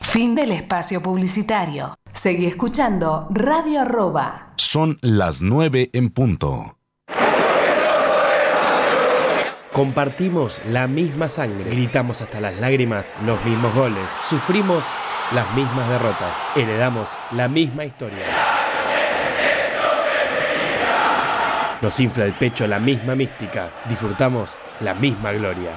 Fin del espacio publicitario. Seguí escuchando Radio Arroba. Son las 9 en punto. Compartimos la misma sangre, gritamos hasta las lágrimas los mismos goles, sufrimos las mismas derrotas, heredamos la misma historia. Nos infla el pecho la misma mística, disfrutamos la misma gloria.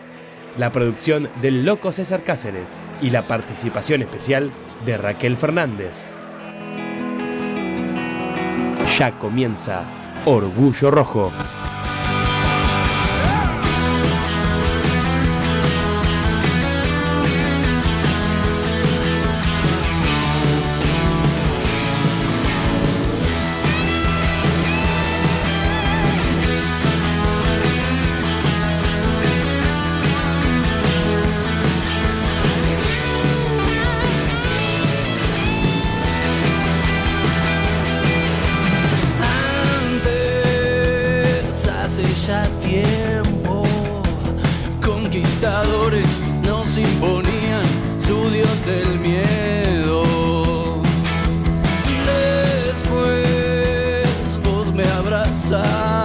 La producción del Loco César Cáceres y la participación especial de Raquel Fernández. Ya comienza Orgullo Rojo. Después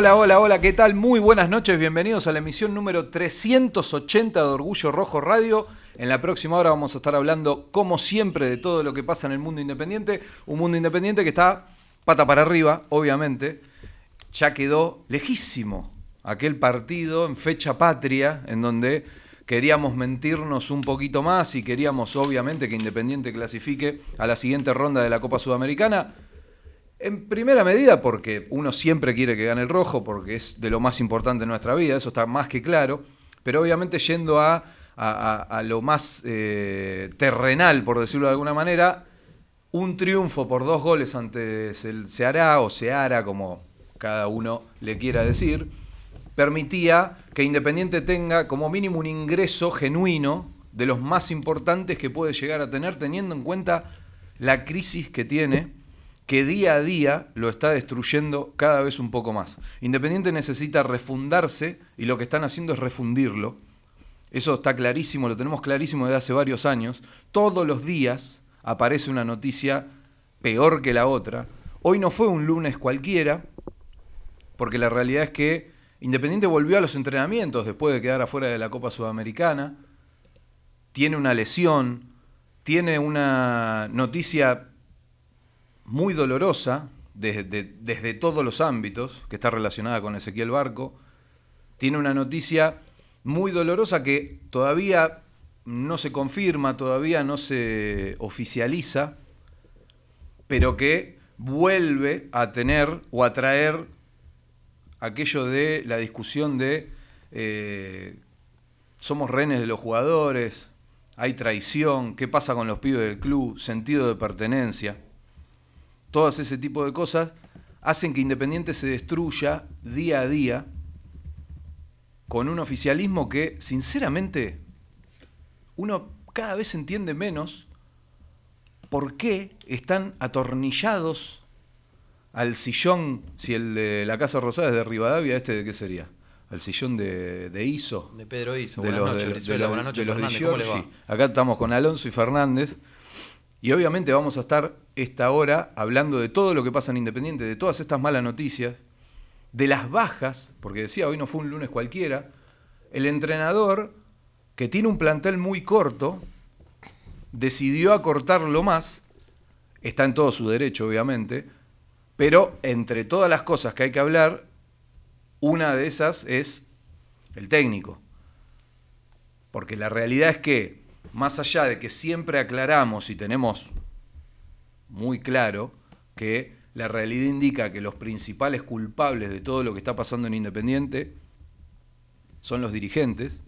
Hola, hola, hola, ¿qué tal? Muy buenas noches, bienvenidos a la emisión número 380 de Orgullo Rojo Radio. En la próxima hora vamos a estar hablando, como siempre, de todo lo que pasa en el mundo independiente. Un mundo independiente que está pata para arriba, obviamente. Ya quedó lejísimo aquel partido en fecha patria, en donde queríamos mentirnos un poquito más y queríamos, obviamente, que Independiente clasifique a la siguiente ronda de la Copa Sudamericana. En primera medida porque uno siempre quiere que gane el rojo, porque es de lo más importante en nuestra vida, eso está más que claro, pero obviamente yendo a, lo más eh, terrenal, por decirlo de alguna manera, un triunfo por dos goles ante el Ceará o Seara, como cada uno le quiera decir, permitía que Independiente tenga como mínimo un ingreso genuino de los más importantes que puede llegar a tener, teniendo en cuenta la crisis que tiene que día a día lo está destruyendo cada vez un poco más. Independiente necesita refundarse y lo que están haciendo es refundirlo. Eso está clarísimo, lo tenemos clarísimo desde hace varios años. Todos los días aparece una noticia peor que la otra. Hoy no fue un lunes cualquiera, porque la realidad es que Independiente volvió a los entrenamientos después de quedar afuera de la Copa Sudamericana. Tiene una lesión, tiene una noticia muy dolorosa desde, de- desde todos los ámbitos, que está relacionada con Ezequiel Barco. Tiene una noticia muy dolorosa que todavía no se confirma, todavía no se oficializa, pero que vuelve a tener o a traer aquello de la discusión de eh, somos rehenes de los jugadores, hay traición, qué pasa con los pibes del club, sentido de pertenencia. Todas ese tipo de cosas hacen que Independiente se destruya día a día con un oficialismo que, sinceramente, uno cada vez entiende menos por qué están atornillados al sillón, si el de la Casa Rosada es de Rivadavia, ¿este de qué sería? Al sillón de, de Iso. De Pedro Iso. de Buenas los, noches, de- los- Buenas noches, de los. Acá estamos con Alonso y Fernández. Y obviamente vamos a estar esta hora hablando de todo lo que pasa en Independiente, de todas estas malas noticias, de las bajas, porque decía hoy no fue un lunes cualquiera. El entrenador, que tiene un plantel muy corto, decidió acortarlo más. Está en todo su derecho, obviamente. Pero entre todas las cosas que hay que hablar, una de esas es el técnico. Porque la realidad es que, más allá de que siempre aclaramos y tenemos muy claro que la realidad indica que los principales culpables de todo lo que está pasando en Independiente son los dirigentes,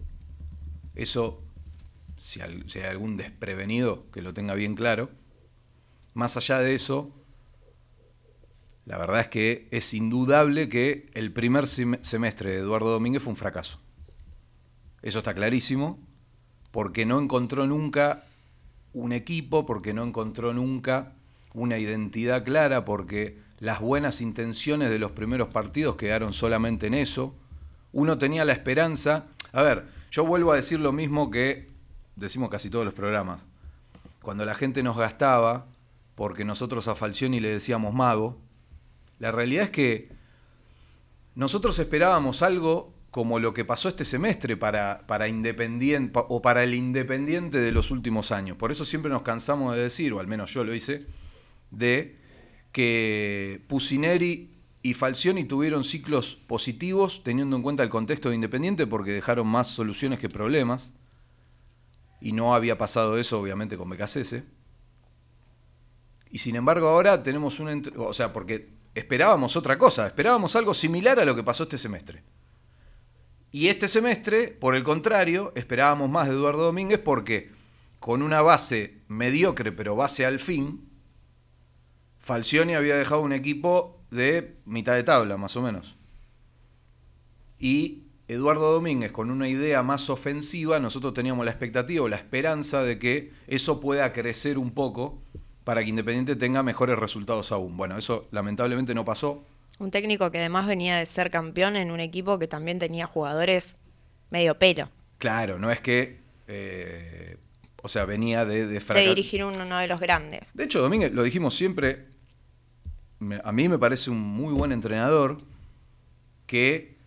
eso, si, hay algún desprevenido que lo tenga bien claro, más allá de eso, la verdad es que es indudable que el primer sem- semestre de Eduardo Domínguez fue un fracaso. Eso está clarísimo, porque no encontró nunca un equipo, porque no encontró nunca una identidad clara, porque las buenas intenciones de los primeros partidos quedaron solamente en eso. Uno tenía la esperanza, a ver, yo vuelvo a decir lo mismo que decimos casi todos los programas. Cuando la gente nos gastaba, porque nosotros a Falcioni le decíamos mago, la realidad es que nosotros esperábamos algo como lo que pasó este semestre para, para Independiente o para el Independiente de los últimos años. Por eso siempre nos cansamos de decir, o al menos yo lo hice, de que Pusineri y Falcioni tuvieron ciclos positivos teniendo en cuenta el contexto de Independiente porque dejaron más soluciones que problemas. Y no había pasado eso, obviamente, con Becasese. Y sin embargo ahora tenemos un... O sea, porque esperábamos otra cosa, esperábamos algo similar a lo que pasó este semestre. Y este semestre, por el contrario, esperábamos más de Eduardo Domínguez porque con una base mediocre, pero base al fin, Falcioni había dejado un equipo de mitad de tabla, más o menos. Y Eduardo Domínguez, con una idea más ofensiva, nosotros teníamos la expectativa o la esperanza de que eso pueda crecer un poco para que Independiente tenga mejores resultados aún. Bueno, eso lamentablemente no pasó. Un técnico que además venía de ser campeón en un equipo que también tenía jugadores medio pelo. Claro, no es que, eh, o sea, venía de, de De dirigir uno de los grandes. De hecho, Domínguez, lo dijimos siempre, me- a mí me parece un muy buen entrenador que,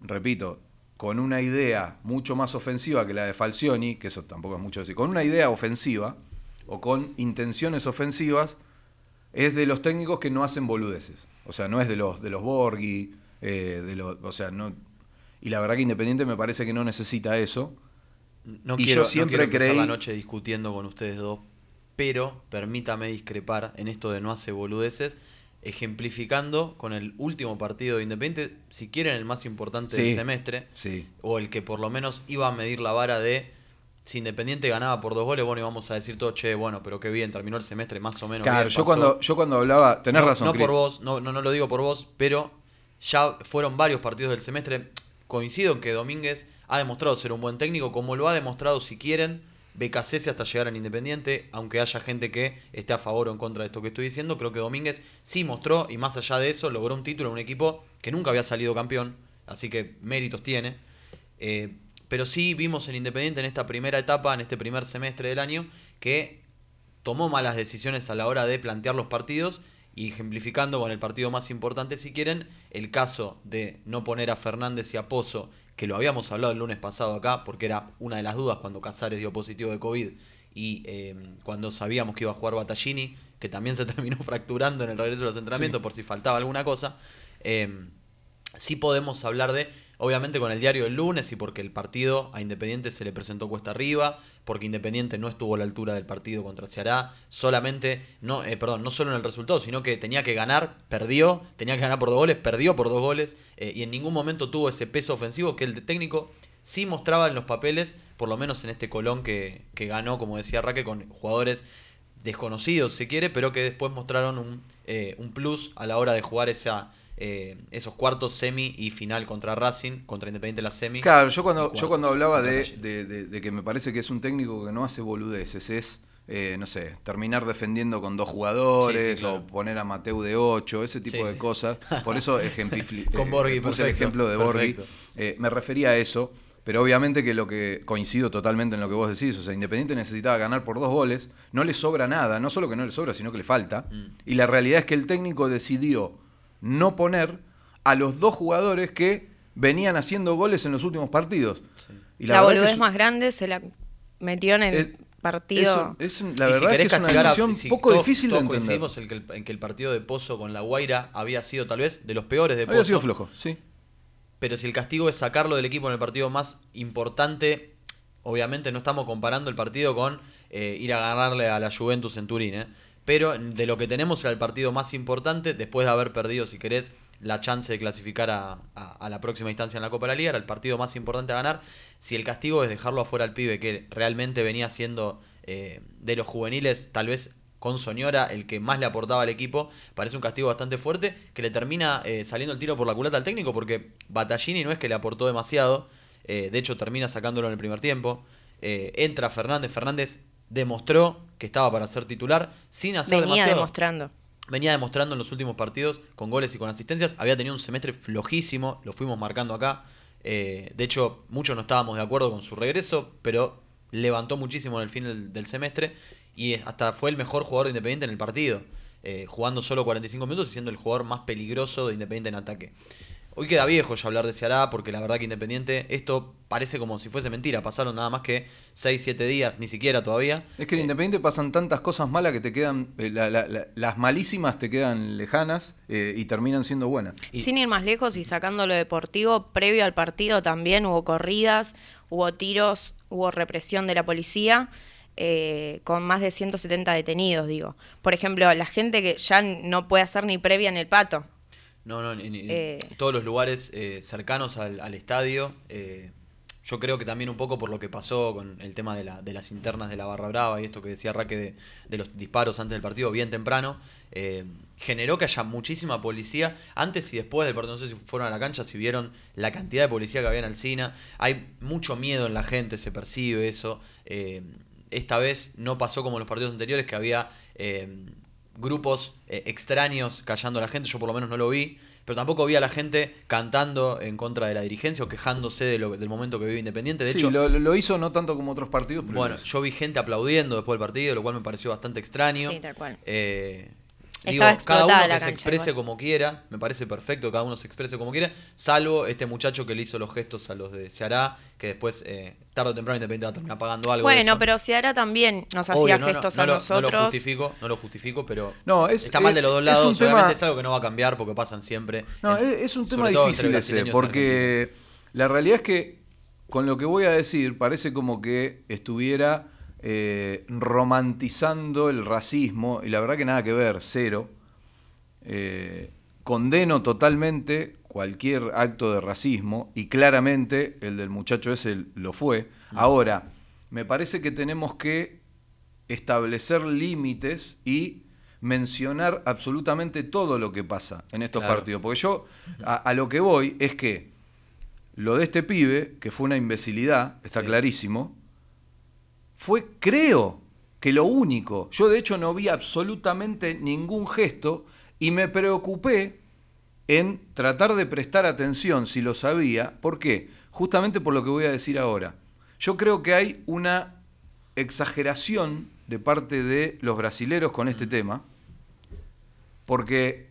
repito, con una idea mucho más ofensiva que la de Falcioni, que eso tampoco es mucho decir, con una idea ofensiva o con intenciones ofensivas, es de los técnicos que no hacen boludeces. O sea, no es de los de los Borghi, eh, de los, o sea, no. Y la verdad que Independiente me parece que no necesita eso. No Y quiero, yo siempre no quiero creí- la noche discutiendo con ustedes dos, pero permítame discrepar en esto de no hace boludeces, ejemplificando con el último partido de Independiente, si quieren el más importante Sí, del semestre, sí. o el que por lo menos iba a medir la vara de si Independiente ganaba por dos goles, bueno, íbamos a decir todo, che, bueno, pero qué bien, terminó el semestre más o menos. Claro, bien, yo pasó". cuando, yo cuando hablaba, tenés no, razón. No por vos, no, no, no lo digo por vos, pero ya fueron varios partidos del semestre. Coincido en que Domínguez ha demostrado ser un buen técnico, como lo ha demostrado, si quieren, Becasese hasta llegar al Independiente, aunque haya gente que esté a favor o en contra de esto que estoy diciendo, creo que Domínguez sí mostró, y más allá de eso, logró un título en un equipo que nunca había salido campeón, así que méritos tiene. Eh, pero sí vimos en Independiente en esta primera etapa, en este primer semestre del año, que tomó malas decisiones a la hora de plantear los partidos y ejemplificando con el partido más importante si quieren, el caso de no poner a Fernández y a Pozo, que lo habíamos hablado el lunes pasado acá, porque era una de las dudas cuando Casares dio positivo de COVID y eh, cuando sabíamos que iba a jugar Battaglini, que también se terminó fracturando en el regreso de los entrenamientos por si faltaba alguna cosa. Eh, sí podemos hablar de, obviamente con el diario del lunes y porque el partido a Independiente se le presentó cuesta arriba, porque Independiente no estuvo a la altura del partido contra Ceará, solamente, no, eh, perdón, no solo en el resultado, sino que tenía que ganar, perdió, tenía que ganar por dos goles, perdió por dos goles, eh, y en ningún momento tuvo ese peso ofensivo que el técnico sí mostraba en los papeles, por lo menos en este Colón que, que ganó, como decía Raque, con jugadores desconocidos si quiere, pero que después mostraron un, eh, un plus a la hora de jugar esa, eh, esos cuartos, semi y final contra Racing, contra Independiente la semi. Claro, yo cuando, yo cuando hablaba de, de- de- de que me parece que es un técnico que no hace boludeces, es, eh, no sé, terminar defendiendo con dos jugadores Sí, sí, claro. o poner a Mateu de 8, ese tipo Sí, de cosas. Por eso Con Borghi, puse el ejemplo de Borghi. Eh, me refería a eso, pero obviamente que lo que coincido totalmente en lo que vos decís, o sea, Independiente necesitaba ganar por dos goles, no le sobra nada, no solo que no le sobra, sino que le falta. Mm. Y la realidad es que el técnico decidió no poner a los dos jugadores que venían haciendo goles en los últimos partidos. Y La, boludez es- más grande se la metió en el eh, partido. es la si verdad es que es una a- decisión si poco todos- difícil de entender. coincidimos en que, el, en que el partido de Pozo con la Guaira había sido tal vez de los peores de Pozo. Había sido flojo, sí. Pero si el castigo es sacarlo del equipo en el partido más importante, obviamente no estamos comparando el partido con eh, ir a ganarle a la Juventus en Turín, ¿eh? Pero de lo que tenemos era el partido más importante, después de haber perdido, si querés, la chance de clasificar a, la próxima instancia en la Copa de la Liga, era el partido más importante a ganar. Si el castigo es dejarlo afuera al pibe, que realmente venía siendo eh, de los juveniles, tal vez con Soñora, el que más le aportaba al equipo, parece un castigo bastante fuerte, que le termina eh, saliendo el tiro por la culata al técnico, porque Battaglini no es que le aportó demasiado, eh, de hecho termina sacándolo en el primer tiempo. Entra Fernández, Fernández demostró que estaba para ser titular sin hacer Venía demasiado. demostrando. Venía demostrando en los últimos partidos con goles y con asistencias. Había tenido un semestre flojísimo, lo fuimos marcando acá. Eh, de hecho, muchos no estábamos de acuerdo con su regreso, pero levantó muchísimo en el fin del, del semestre y hasta fue el mejor jugador de Independiente en el partido, eh, jugando solo 45 minutos y siendo el jugador más peligroso de Independiente en ataque. Hoy queda viejo ya hablar de Ceará porque la verdad que Independiente, esto parece como si fuese mentira. Pasaron nada más que 6, 7 días, ni siquiera todavía. Es que en Independiente pasan tantas cosas malas que te quedan, eh, la- la- la- las malísimas te quedan lejanas eh, y terminan siendo buenas. Y- Sin ir más lejos y sacando lo deportivo, previo al partido también hubo corridas, hubo tiros, hubo represión de la policía, eh, con más de 170 detenidos, digo. Por ejemplo, la gente que ya no puede hacer ni previa en el pato. No, no, en, en- Eh. todos los lugares eh, cercanos al, al estadio. eh, yo creo que también un poco por lo que pasó con el tema de, la- de las internas de la Barra Brava y esto que decía Raque de, de los disparos antes del partido, bien temprano, generó que haya muchísima policía antes y después del partido. No sé si fueron a la cancha, si vieron la cantidad de policía que había en Alcina. Hay mucho miedo en la gente, se percibe eso. esta vez no pasó como en los partidos anteriores, que había grupos eh, extraños callando a la gente, yo por lo menos no lo vi, pero tampoco vi a la gente cantando en contra de la dirigencia o quejándose de lo- del momento que vive Independiente. De Sí, hecho, lo, lo hizo no tanto como otros partidos, pero bueno, yo vi gente aplaudiendo después del partido, lo cual me pareció bastante extraño. Sí, tal cual. Eh, digo, cada uno la que se cancha exprese igual. como quiera, me parece perfecto que cada uno se exprese como quiera, salvo este muchacho que le hizo los gestos a los de Ceará, que después, eh, tarde o temprano, Independiente va a terminar pagando algo. Bueno, pero Ciara también nos Obvio, hacía no, gestos no a lo- nosotros. No lo justifico, no lo justifico, pero No, es- está mal de es- los dos es lados. un tema- Obviamente es algo que no va a cambiar porque pasan siempre. No, en- es, es un tema difícil ese, porque la realidad es que con lo que voy a decir parece como que estuviera eh, romantizando el racismo, y la verdad que nada que ver, cero. Eh, condeno totalmente cualquier acto de racismo, y claramente el del muchacho ese lo fue. Ahora, me parece que tenemos que establecer límites y mencionar absolutamente todo lo que pasa en estos Claro. partidos. Porque yo a, a lo que voy es que lo de este pibe, que fue una imbecilidad, está Sí. clarísimo, fue, creo, que lo único. Yo de hecho no vi absolutamente ningún gesto y me preocupé en tratar de prestar atención si lo sabía. ¿Por qué? Justamente por lo que voy a decir ahora. Yo creo que hay una exageración de parte de los brasileros con este tema, porque,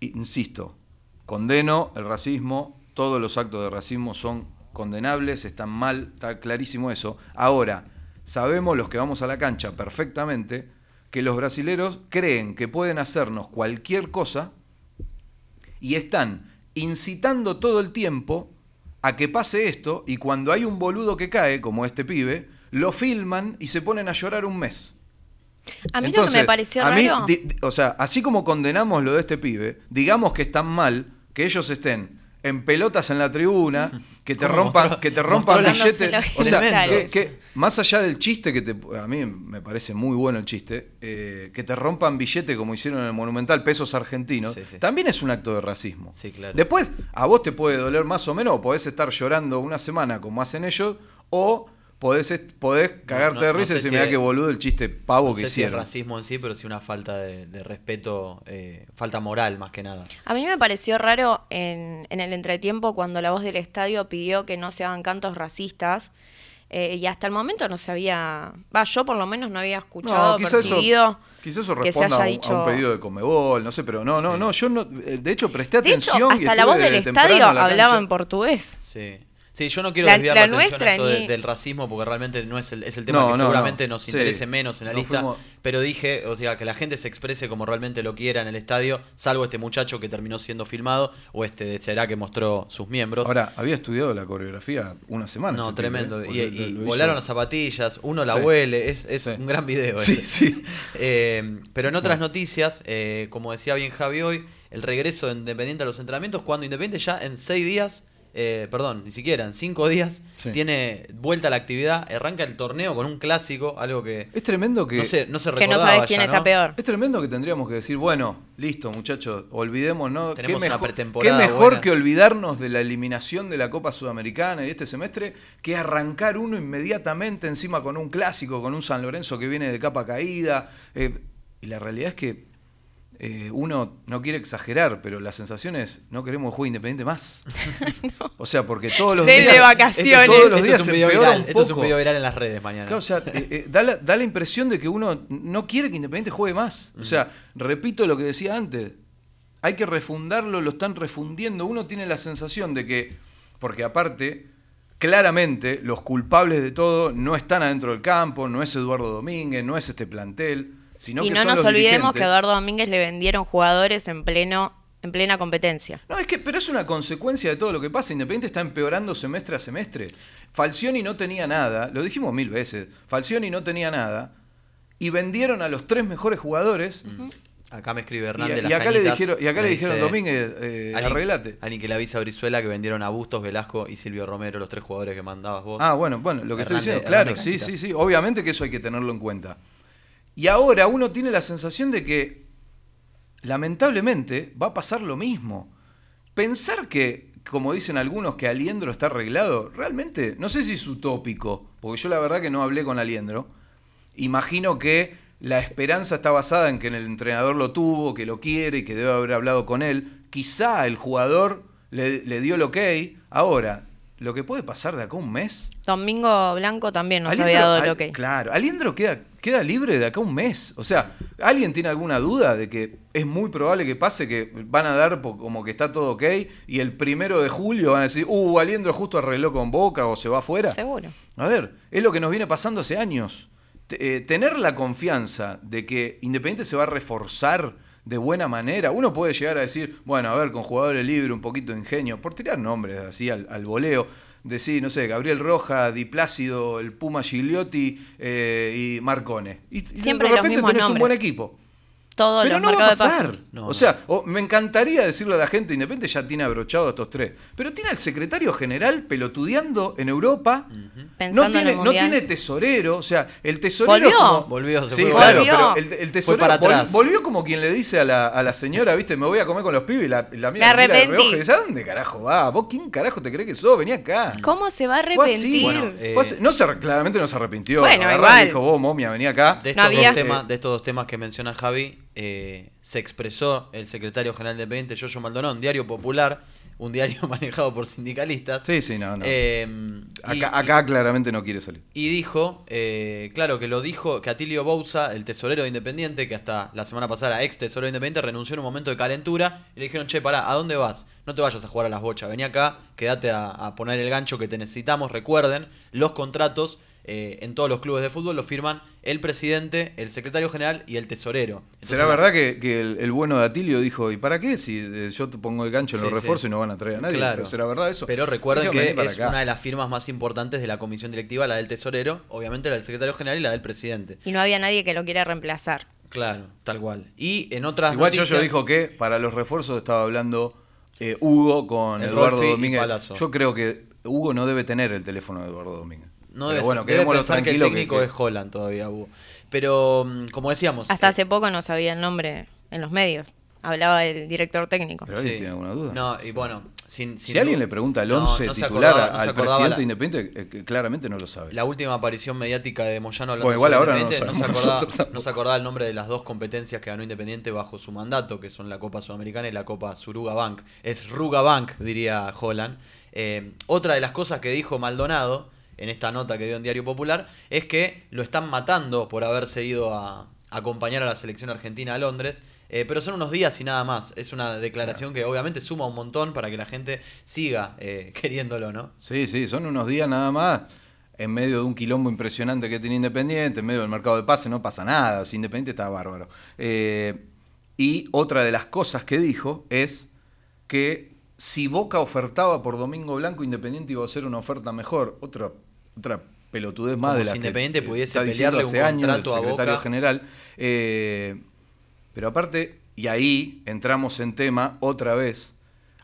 insisto, condeno el racismo, todos los actos de racismo son condenables, están mal, está clarísimo eso. Ahora, sabemos los que vamos a la cancha perfectamente que los brasileros creen que pueden hacernos cualquier cosa y están incitando todo el tiempo a que pase esto y cuando hay un boludo que cae, como este pibe, lo filman y se ponen a llorar un mes. A mí lo que me pareció a mí, raro. di- di- o sea, así como condenamos lo de este pibe, digamos que están mal que ellos estén en pelotas en la tribuna, que te ¿Cómo rompan, que te rompan billetes. O sea, que, que más allá del chiste que te, a mí me parece muy bueno el chiste, eh, que te rompan billete como hicieron en el Monumental, pesos argentinos, Sí, sí. también es un acto de racismo. Sí, claro. Después, a vos te puede doler más o menos, o podés estar llorando una semana como hacen ellos, o podés, podés cagarte no- de no risa y sé si mirá es- qué boludo el chiste pavo No que sé si es hicieron. racismo en sí, pero sí una falta de, de respeto, eh, falta moral más que nada. A mí me pareció raro en, en el entretiempo cuando la voz del estadio pidió que no se hagan cantos racistas. eh, y hasta el momento no se había. Va, yo por lo menos no había escuchado, No, quizás eso, percibido quizás eso que se responda haya a un, dicho. a un pedido de Comebol, no sé, pero no, no, no, yo no, eh, de hecho presté de hecho, atención. y hasta la voz del estadio hablaba cancha. en portugués. Sí. Sí, yo no quiero La- desviar la la, atención nuestra a esto de- del racismo porque realmente no es el, es el tema No, que no, seguramente no. nos Sí. interese menos en la lista. fuimos- Pero dije, o sea, que la gente se exprese como realmente lo quiera en el estadio, salvo este muchacho que terminó siendo filmado o este de Cherá que mostró sus miembros. Ahora, había estudiado la coreografía una semana. no, tremendo. ¿eh? Y, Porque y lo- lo hizo- volaron las zapatillas, uno la Sí. huele, es, es Sí. un gran video. Sí, ese. sí. Eh, pero en otras noticias, eh, como decía bien Javi hoy, el regreso de Independiente a los entrenamientos, cuando Independiente ya en seis días, eh, perdón, ni siquiera en cinco días, Sí. tiene vuelta a la actividad, arranca el torneo con un clásico, algo que Es tremendo que. no se, no se Que no recordaba sabes quién ya, está ¿no? peor. Es tremendo que tendríamos que decir, bueno, listo, muchachos, olvidemos, ¿no? Tenemos qué una mejor, pretemporada qué mejor buena. que olvidarnos de la eliminación de la Copa Sudamericana y de este semestre que arrancar uno inmediatamente encima con un clásico, con un San Lorenzo que viene de capa caída. eh, y la realidad es que eh, uno no quiere exagerar, pero la sensación es, no queremos juego independiente más. O sea, porque todos los días... vacaciones. Todos los Esto días es un video viral, un esto es un video viral en las redes mañana. Claro, o sea, eh, eh, da, la, da la impresión de que uno no quiere que Independiente juegue más. O sea, repito lo que decía antes. Hay que refundarlo, lo están refundiendo. Uno tiene la sensación de que, porque aparte, claramente los culpables de todo no están adentro del campo, no es Eduardo Domínguez, no es este plantel, sino y que no son nos los olvidemos dirigentes. que a Eduardo Domínguez le vendieron jugadores en pleno en plena competencia. No, es que, pero es una consecuencia de todo lo que pasa. Independiente está empeorando semestre a semestre. Falcioni no tenía nada, lo dijimos mil veces. Falcioni no tenía nada. Y vendieron a los tres mejores jugadores. Acá me escribe Y, Hernán de y las acá le dijeron, y acá le dijeron Domínguez, eh, alguien- arreglate. Alguien que le avisa a Brizuela que vendieron a Bustos, Velasco y Silvio Romero, los tres jugadores que mandabas vos. Ah, bueno, bueno, lo que estoy Hernán de- diciendo, claro, de sí, sí, sí. Obviamente que eso hay que tenerlo en cuenta. Y ahora uno tiene la sensación de que, lamentablemente, va a pasar lo mismo. Pensar que, como dicen algunos, que Aliendro está arreglado, realmente, no sé si es utópico, porque yo la verdad que no hablé con Aliendro. Imagino que la esperanza está basada en que el entrenador lo tuvo, que lo quiere y que debe haber hablado con él. Quizá el jugador le, le dio el ok. Ahora, lo que puede pasar de acá a un mes. Domingo Blanco también nos Aliendro- había dado el Al- ok. Claro, Aliendro queda, queda libre de acá un mes. O sea, ¿alguien tiene alguna duda de que es muy probable que pase que van a dar como que está todo ok y el primero de julio van a decir, uh, Aliendro justo arregló con Boca o se va afuera? Seguro. A ver, es lo que nos viene pasando hace años. Eh, tener la confianza de que Independiente se va a reforzar de buena manera, uno puede llegar a decir, bueno, a ver, con jugadores libres, un poquito de ingenio, por tirar nombres así al, al voleo, decir, no sé, Gabriel Roja, Di Plácido, el Puma Gigliotti eh, y Marcone. Y, y Siempre de los repente mismos tenés un buen equipo. Pero no va a pasar. No, o no. sea, o- me encantaría decirle a la gente, Independiente ya tiene abrochado a estos tres. Pero tiene al secretario general pelotudeando en Europa. Pensando no, en tiene, el no tiene tesorero. O sea, el tesorero. ¿Volvió? como- Volvió, se sí, fue claro, volvió. pero el, el tesorero para vol- atrás. volvió como quien le dice a la, a la señora, viste, me voy a comer con los pibes y la, la mira, Me mira de reojo y dice, ¿a dónde carajo va? ¿Vos quién carajo te crees que sos? Vení acá. ¿Cómo se va a Fue así. arrepentir? Bueno, eh, Fue así. no se, claramente no se arrepintió. Bueno, igual. dijo, vos, momia, vení acá. De No estos, había- dos temas, de estos dos temas que menciona Javi, eh, se expresó el secretario general independiente, Yoyo Maldonón, Diario Popular, un diario manejado por sindicalistas. Sí, sí, no, no. Eh, y- acá, acá claramente no quiere salir. Y dijo, eh, claro, que lo dijo, que Atilio Bouza, el tesorero de Independiente, que hasta la semana pasada, ex tesorero de Independiente, renunció en un momento de calentura y le dijeron, che, pará, ¿a dónde vas? No te vayas a jugar a las bochas, vení acá, quédate a, a poner el gancho que te necesitamos. Recuerden, los contratos eh, en todos los clubes de fútbol los firman el presidente, el secretario general y el tesorero. Entonces, ¿Será verdad que, que el, el bueno de Atilio dijo, ¿y para qué? Si eh, yo te pongo el gancho en los Sí, sí. refuerzos y no van a traer a nadie. Claro. Pero ¿Será verdad eso? Pero recuerden que "Vení para es acá". una de las firmas más importantes de la comisión directiva, la del tesorero, obviamente la del secretario general y la del presidente. Y no había nadie que lo quiera reemplazar. Claro, tal cual. Y en otras Igual noticias, yo dijo que para los refuerzos estaba hablando eh, Hugo con Eduardo Rolfi Domínguez. Palazzo. Yo creo que Hugo no debe tener el teléfono de Eduardo Domínguez. No debe, bueno, debe pensar que el técnico que- es Holland todavía, Hugo. Pero, mm, como decíamos... Hasta eh, hace poco no sabía el nombre en los medios. Hablaba el director técnico. Pero alguien tiene alguna duda. No, y bueno, sin, si alguien le pregunta al No, 11 no se titular acordaba- no se al presidente la- independiente, eh, claramente no lo sabe. La última aparición mediática de Moyano hablando Bueno, igual sobre ahora no lo Independiente, no, se acordaba, no se acordaba el nombre de las dos competencias que ganó Independiente bajo su mandato, que son la Copa Sudamericana y la Copa Suruga Bank. Es Ruga Bank, diría Holland. Eh, otra de las cosas que dijo Maldonado en esta nota que dio en Diario Popular es que lo están matando por haberse ido a acompañar a la selección argentina a Londres. eh, pero son unos días y nada más. Es una declaración que obviamente suma un montón para que la gente siga eh, queriéndolo, ¿no? Sí, sí, son unos días nada más. En medio de un quilombo impresionante que tiene Independiente, en medio del mercado de pase, no pasa nada. Si Independiente está bárbaro. Eh, y otra de las cosas que dijo es que si Boca ofertaba por Domingo Blanco, Independiente iba a ser una oferta mejor. Otra, otra pelotudez más Como de la si Independiente que pudiese está pelearle un hace años el a secretario Boca. general. Eh, pero aparte, y ahí entramos en tema otra vez.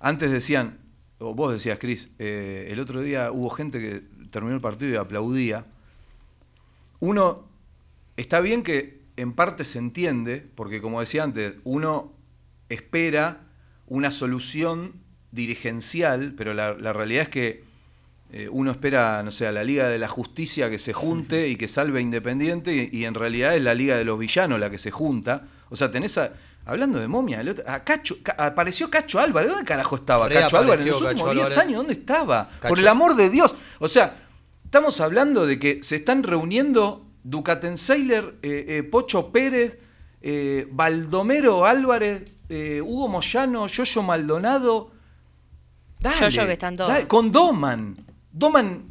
Antes decían, o vos decías, Cris, eh, el otro día hubo gente que terminó el partido y aplaudía. Uno, está bien que en parte se entiende, porque como decía antes, uno espera una solución dirigencial, pero la, la realidad es que eh, uno espera, no sé, a la Liga de la Justicia que se junte y que salve a Independiente, y, y en realidad es la Liga de los Villanos la que se junta. O sea, tenés a, Hablando de momia, el otro- a Cacho, Ca- apareció Cacho Álvarez. ¿Dónde carajo estaba Cacho Álvarez en los últimos Cacho 10 Álvarez. años? ¿Dónde estaba? Cacho. Por el amor de Dios. O sea, estamos hablando de que se están reuniendo Ducatenseiler, eh, eh, Pocho Pérez, eh, Baldomero Álvarez, eh, Hugo Moyano, Yoyo Maldonado. Dale, Yoyo que están todos. dale, con Doman. Doman,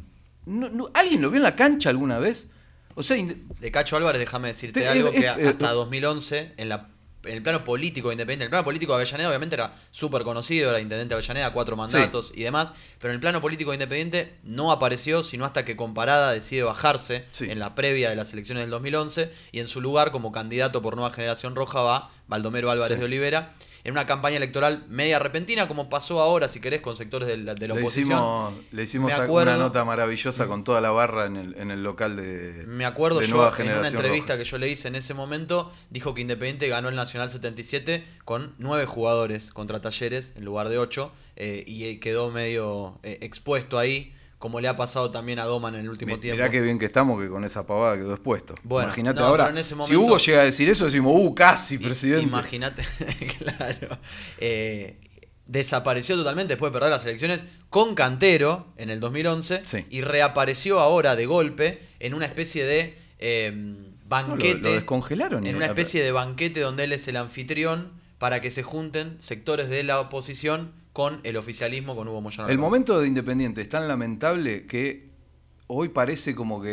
no- no- ¿alguien lo vio en la cancha alguna vez? O sea, De Cacho Álvarez, déjame decirte Te- algo eh, que eh, hasta eh, 2011, en, la, en el plano político de independiente, en el plano político de Avellaneda, obviamente era súper conocido, era intendente de Avellaneda, cuatro mandatos y demás, pero en el plano político de independiente no apareció, sino hasta que Comparada decide bajarse Sí. en la previa de las elecciones del 2011, y en su lugar, como candidato por Nueva Generación Roja, va Baldomero Álvarez Sí. de Olivera. En una campaña electoral media repentina, como pasó ahora, si querés, con sectores de la, de la le oposición. hicimos, le hicimos Me una acuerdo- nota maravillosa con toda la barra en el, en el local de Me acuerdo de yo Nueva en una entrevista Roja. que yo le hice en ese momento, dijo que Independiente ganó el Nacional 77 con nueve jugadores contra Talleres en lugar de ocho eh, y eh, quedó medio eh, expuesto ahí, como le ha pasado también a Doman en el último Mi- tiempo. Mirá qué bien que estamos que con esa pavada quedó expuesto. Bueno, Imagínate no, ahora. Si Hugo llega a decir eso, decimos, uh, casi, presidente. Imagínate, claro. Eh, desapareció totalmente después de perder las elecciones con Cantero en el 2011 Sí. y reapareció ahora de golpe en una especie de eh, banquete. lo descongelaron En una especie de banquete donde él es el anfitrión para que se junten sectores de la oposición con el oficialismo, con Hugo Moyano. El momento de Independiente es tan lamentable que hoy parece como que eh,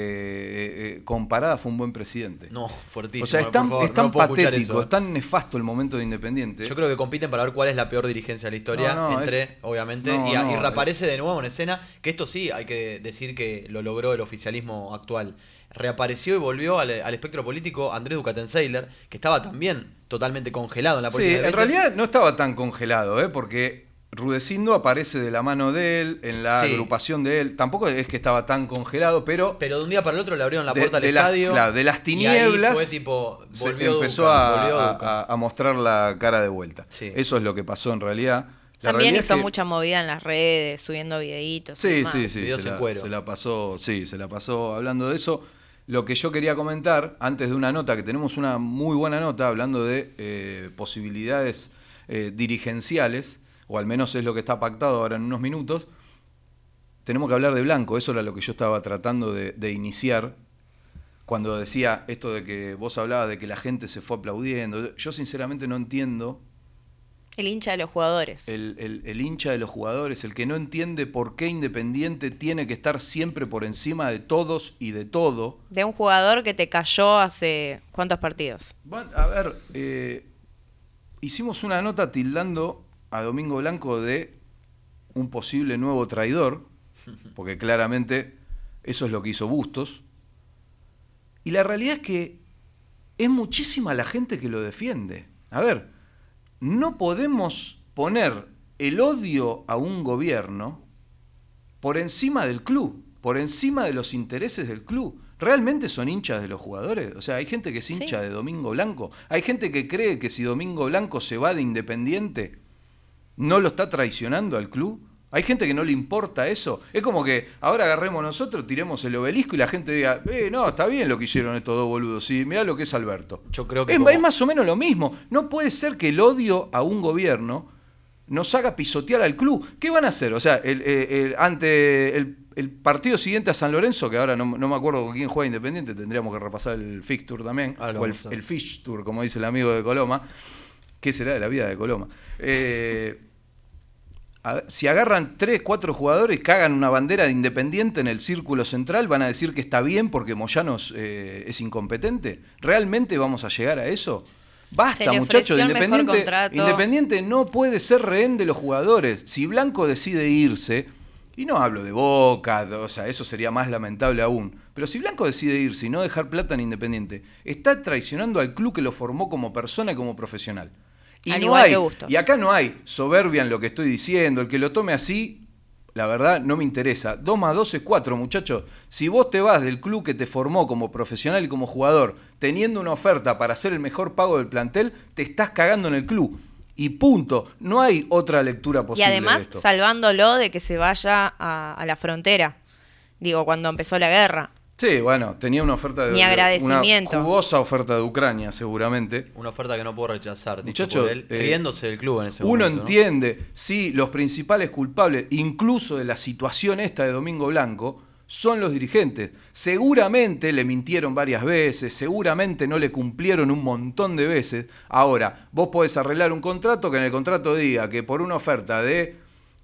eh, comparada fue un buen presidente. No, fuertísimo. o sea, es por tan, favor, es tan no patético, eh. es tan nefasto el momento de Independiente. Yo creo que compiten para ver cuál es la peor dirigencia de la historia. No, no, entre, es- obviamente, y, reaparece de nuevo en escena. Que esto sí hay que decir que lo logró el oficialismo actual. Reapareció y volvió al, al espectro político Andrés Ducatenseiler, que estaba también totalmente congelado en la Sí, política. en independiente. realidad no estaba tan congelado, ¿eh? porque Rudecindo aparece de la mano de él, en la Sí. agrupación de él. Tampoco es que estaba tan congelado, pero, Pero de un día para el otro le abrieron la de- puerta al las- estadio. claro, de las y ahí tinieblas fue tipo, se volvió empezó Duca, a, volvió a- Duca. a- a mostrar la cara de vuelta. Sí. Eso es lo que pasó en realidad. La También realidad hizo es que- mucha movida en las redes, subiendo videitos. y Sí, demás. sí, sí. Videos Se en la, cuero. se la pasó, sí, se la pasó hablando de eso. Lo que yo quería comentar, antes de una nota, que tenemos una muy buena nota hablando de eh, posibilidades eh, dirigenciales, o al menos es lo que está pactado ahora en unos minutos, tenemos que hablar de Blanco. Eso era lo que yo estaba tratando de, de iniciar cuando decía esto de que vos hablabas de que la gente se fue aplaudiendo. Yo sinceramente no entiendo El hincha de los jugadores. el, el- el hincha de los jugadores, el que no entiende por qué Independiente tiene que estar siempre por encima de todos y de todo. De un jugador que te cayó hace cuántos partidos. Bueno, a ver, eh, hicimos una nota tildando a Domingo Blanco de un posible nuevo traidor, porque claramente eso es lo que hizo Bustos. Y la realidad es que es muchísima la gente que lo defiende. A ver, no podemos poner el odio a un gobierno por encima del club, por encima de los intereses del club. ¿Realmente son hinchas de los jugadores? O sea, hay gente que es hincha Sí. de Domingo Blanco. Hay gente que cree que si Domingo Blanco se va de Independiente, no lo está traicionando al club. Hay gente que no le importa eso. Es como que ahora agarremos nosotros, tiremos el obelisco y la gente diga, eh, no, está bien lo que hicieron estos dos boludos. Sí, mirá lo que es Alberto. Yo creo que es, como- es más o menos lo mismo. No puede ser que el odio a un gobierno nos haga pisotear al club. ¿Qué van a hacer? O sea, el, eh, el- ante el, partido siguiente a San Lorenzo, que ahora no, no me acuerdo con quién juega Independiente, tendríamos que repasar el fixture también, lo o el, el fixture, como dice el amigo de Coloma. ¿Qué será de la vida de Coloma? Eh, a- si agarran tres, cuatro jugadores y cagan una bandera de Independiente en el círculo central, van a decir que está bien porque Moyanos eh, es incompetente. ¿Realmente vamos a llegar a eso? Basta, muchachos. Independiente. Independiente no puede ser rehén de los jugadores. Si Blanco decide irse, y no hablo de Boca, o sea, eso sería más lamentable aún. Pero si Blanco decide irse y no dejar plata en Independiente, está traicionando al club que lo formó como persona y como profesional. Y Al no igual hay, que y acá no hay soberbia en lo que estoy diciendo. El que lo tome así, la verdad, no me interesa. 2 más 2 es 4, muchachos. Si vos te vas del club que te formó como profesional y como jugador, teniendo una oferta para hacer el mejor pago del plantel, te estás cagando en el club. Y punto. No hay otra lectura Y posible. de además esto. salvándolo de que se vaya a, a la frontera. Digo, cuando empezó la guerra. Sí, bueno, tenía una oferta de. Mi agradecimiento. Una jugosa oferta de Ucrania, seguramente. Una oferta que no puedo rechazar. dicho Muchacho, por él, eh, riéndose del club en ese Uno momento. ¿no? entiende, sí, los principales culpables, incluso de la situación esta de Domingo Blanco, son los dirigentes. Seguramente le mintieron varias veces, seguramente no le cumplieron un montón de veces. Ahora, vos podés arreglar un contrato que en el contrato diga que por una oferta de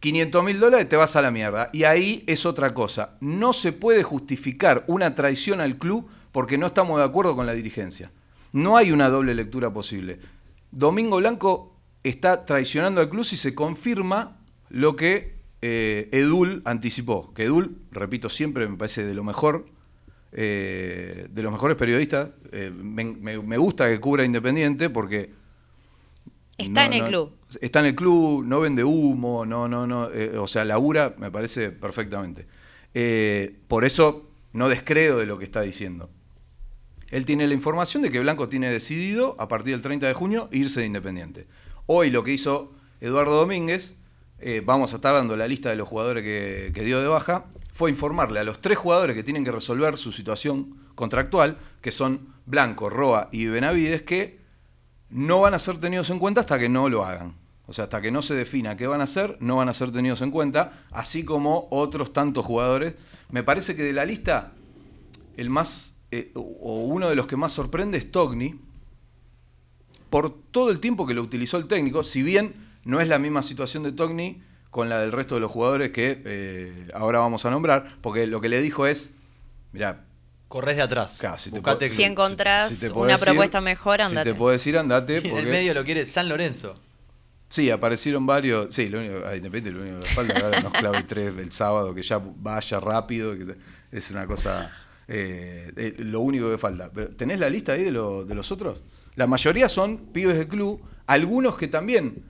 500 mil dólares te vas a la mierda. Y ahí es otra cosa. No se puede justificar una traición al club porque no estamos de acuerdo con la dirigencia. No hay una doble lectura posible. Domingo Blanco está traicionando al club si se confirma lo que eh, Edul anticipó. Que Edul, repito siempre, me parece de lo mejor, eh, de los mejores periodistas. Eh, me, gusta que cubra Independiente porque Está no, en el no, club. Está en el club, no vende humo, no, no, no. eh, o sea, labura, me parece perfectamente. Eh, por eso no descredo de lo que está diciendo. Él tiene la información de que Blanco tiene decidido, a partir del 30 de junio, irse de Independiente. Hoy lo que hizo Eduardo Domínguez, eh, vamos a estar dando la lista de los jugadores que, que dio de baja, fue informarle a los tres jugadores que tienen que resolver su situación contractual, que son Blanco, Roa y Benavides, que no van a ser tenidos en cuenta hasta que no lo hagan. O sea, hasta que no se defina qué van a hacer, no van a ser tenidos en cuenta, así como otros tantos jugadores. Me parece que de la lista, el más, eh, o uno de los que más sorprende es Togni, por todo el tiempo que lo utilizó el técnico, si bien no es la misma situación de Togni con la del resto de los jugadores que eh, ahora vamos a nombrar, porque lo que le dijo es, mira, Corres de atrás. Claro, si Buscate Si encontrás te una ir, propuesta mejor, Si andate. te puedes ir, andate. Y en Porque... el medio lo quiere San Lorenzo. Sí, aparecieron varios. Sí, lo único, a Independiente lo único que falta ahora nos clave tres del sábado, que ya vaya rápido, que es una cosa. eh, eh, lo único que falta. Pero, ¿Tenés la lista ahí de, lo- de los otros? La mayoría son pibes del club, algunos que también.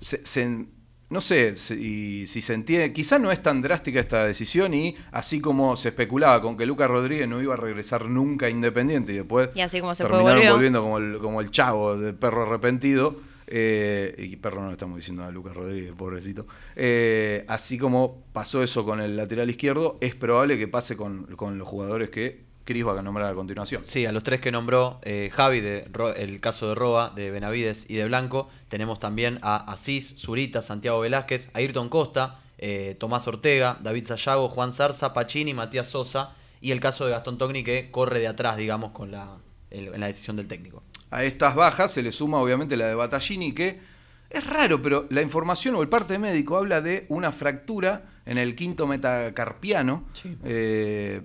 Se, se- no sé si, si se entiende. Quizás no es tan drástica esta decisión y así como se especulaba con que Lucas Rodríguez no iba a regresar nunca a Independiente y después Y así como se fue, terminaron volvió. volviendo como el, como el chavo de perro arrepentido. eh, y perro no le estamos diciendo a Lucas Rodríguez, pobrecito. Eh, así como pasó eso con el lateral izquierdo, es probable que pase con, con los jugadores que Cris va a nombrar a continuación. Sí, a los tres que nombró eh, Javi, de el caso de Roa, de Benavides y de Blanco. Tenemos también a Asís, Zurita, Santiago Velázquez, Ayrton Costa, eh, Tomás Ortega, David Sayago, Juan Zarza, Pacini, Matías Sosa. Y el caso de Gastón Togni que corre de atrás, digamos, con la, el- en la decisión del técnico. A estas bajas se le suma obviamente la de Battaglini, que es raro, pero la información o el parte médico habla de una fractura en el quinto metacarpiano eh,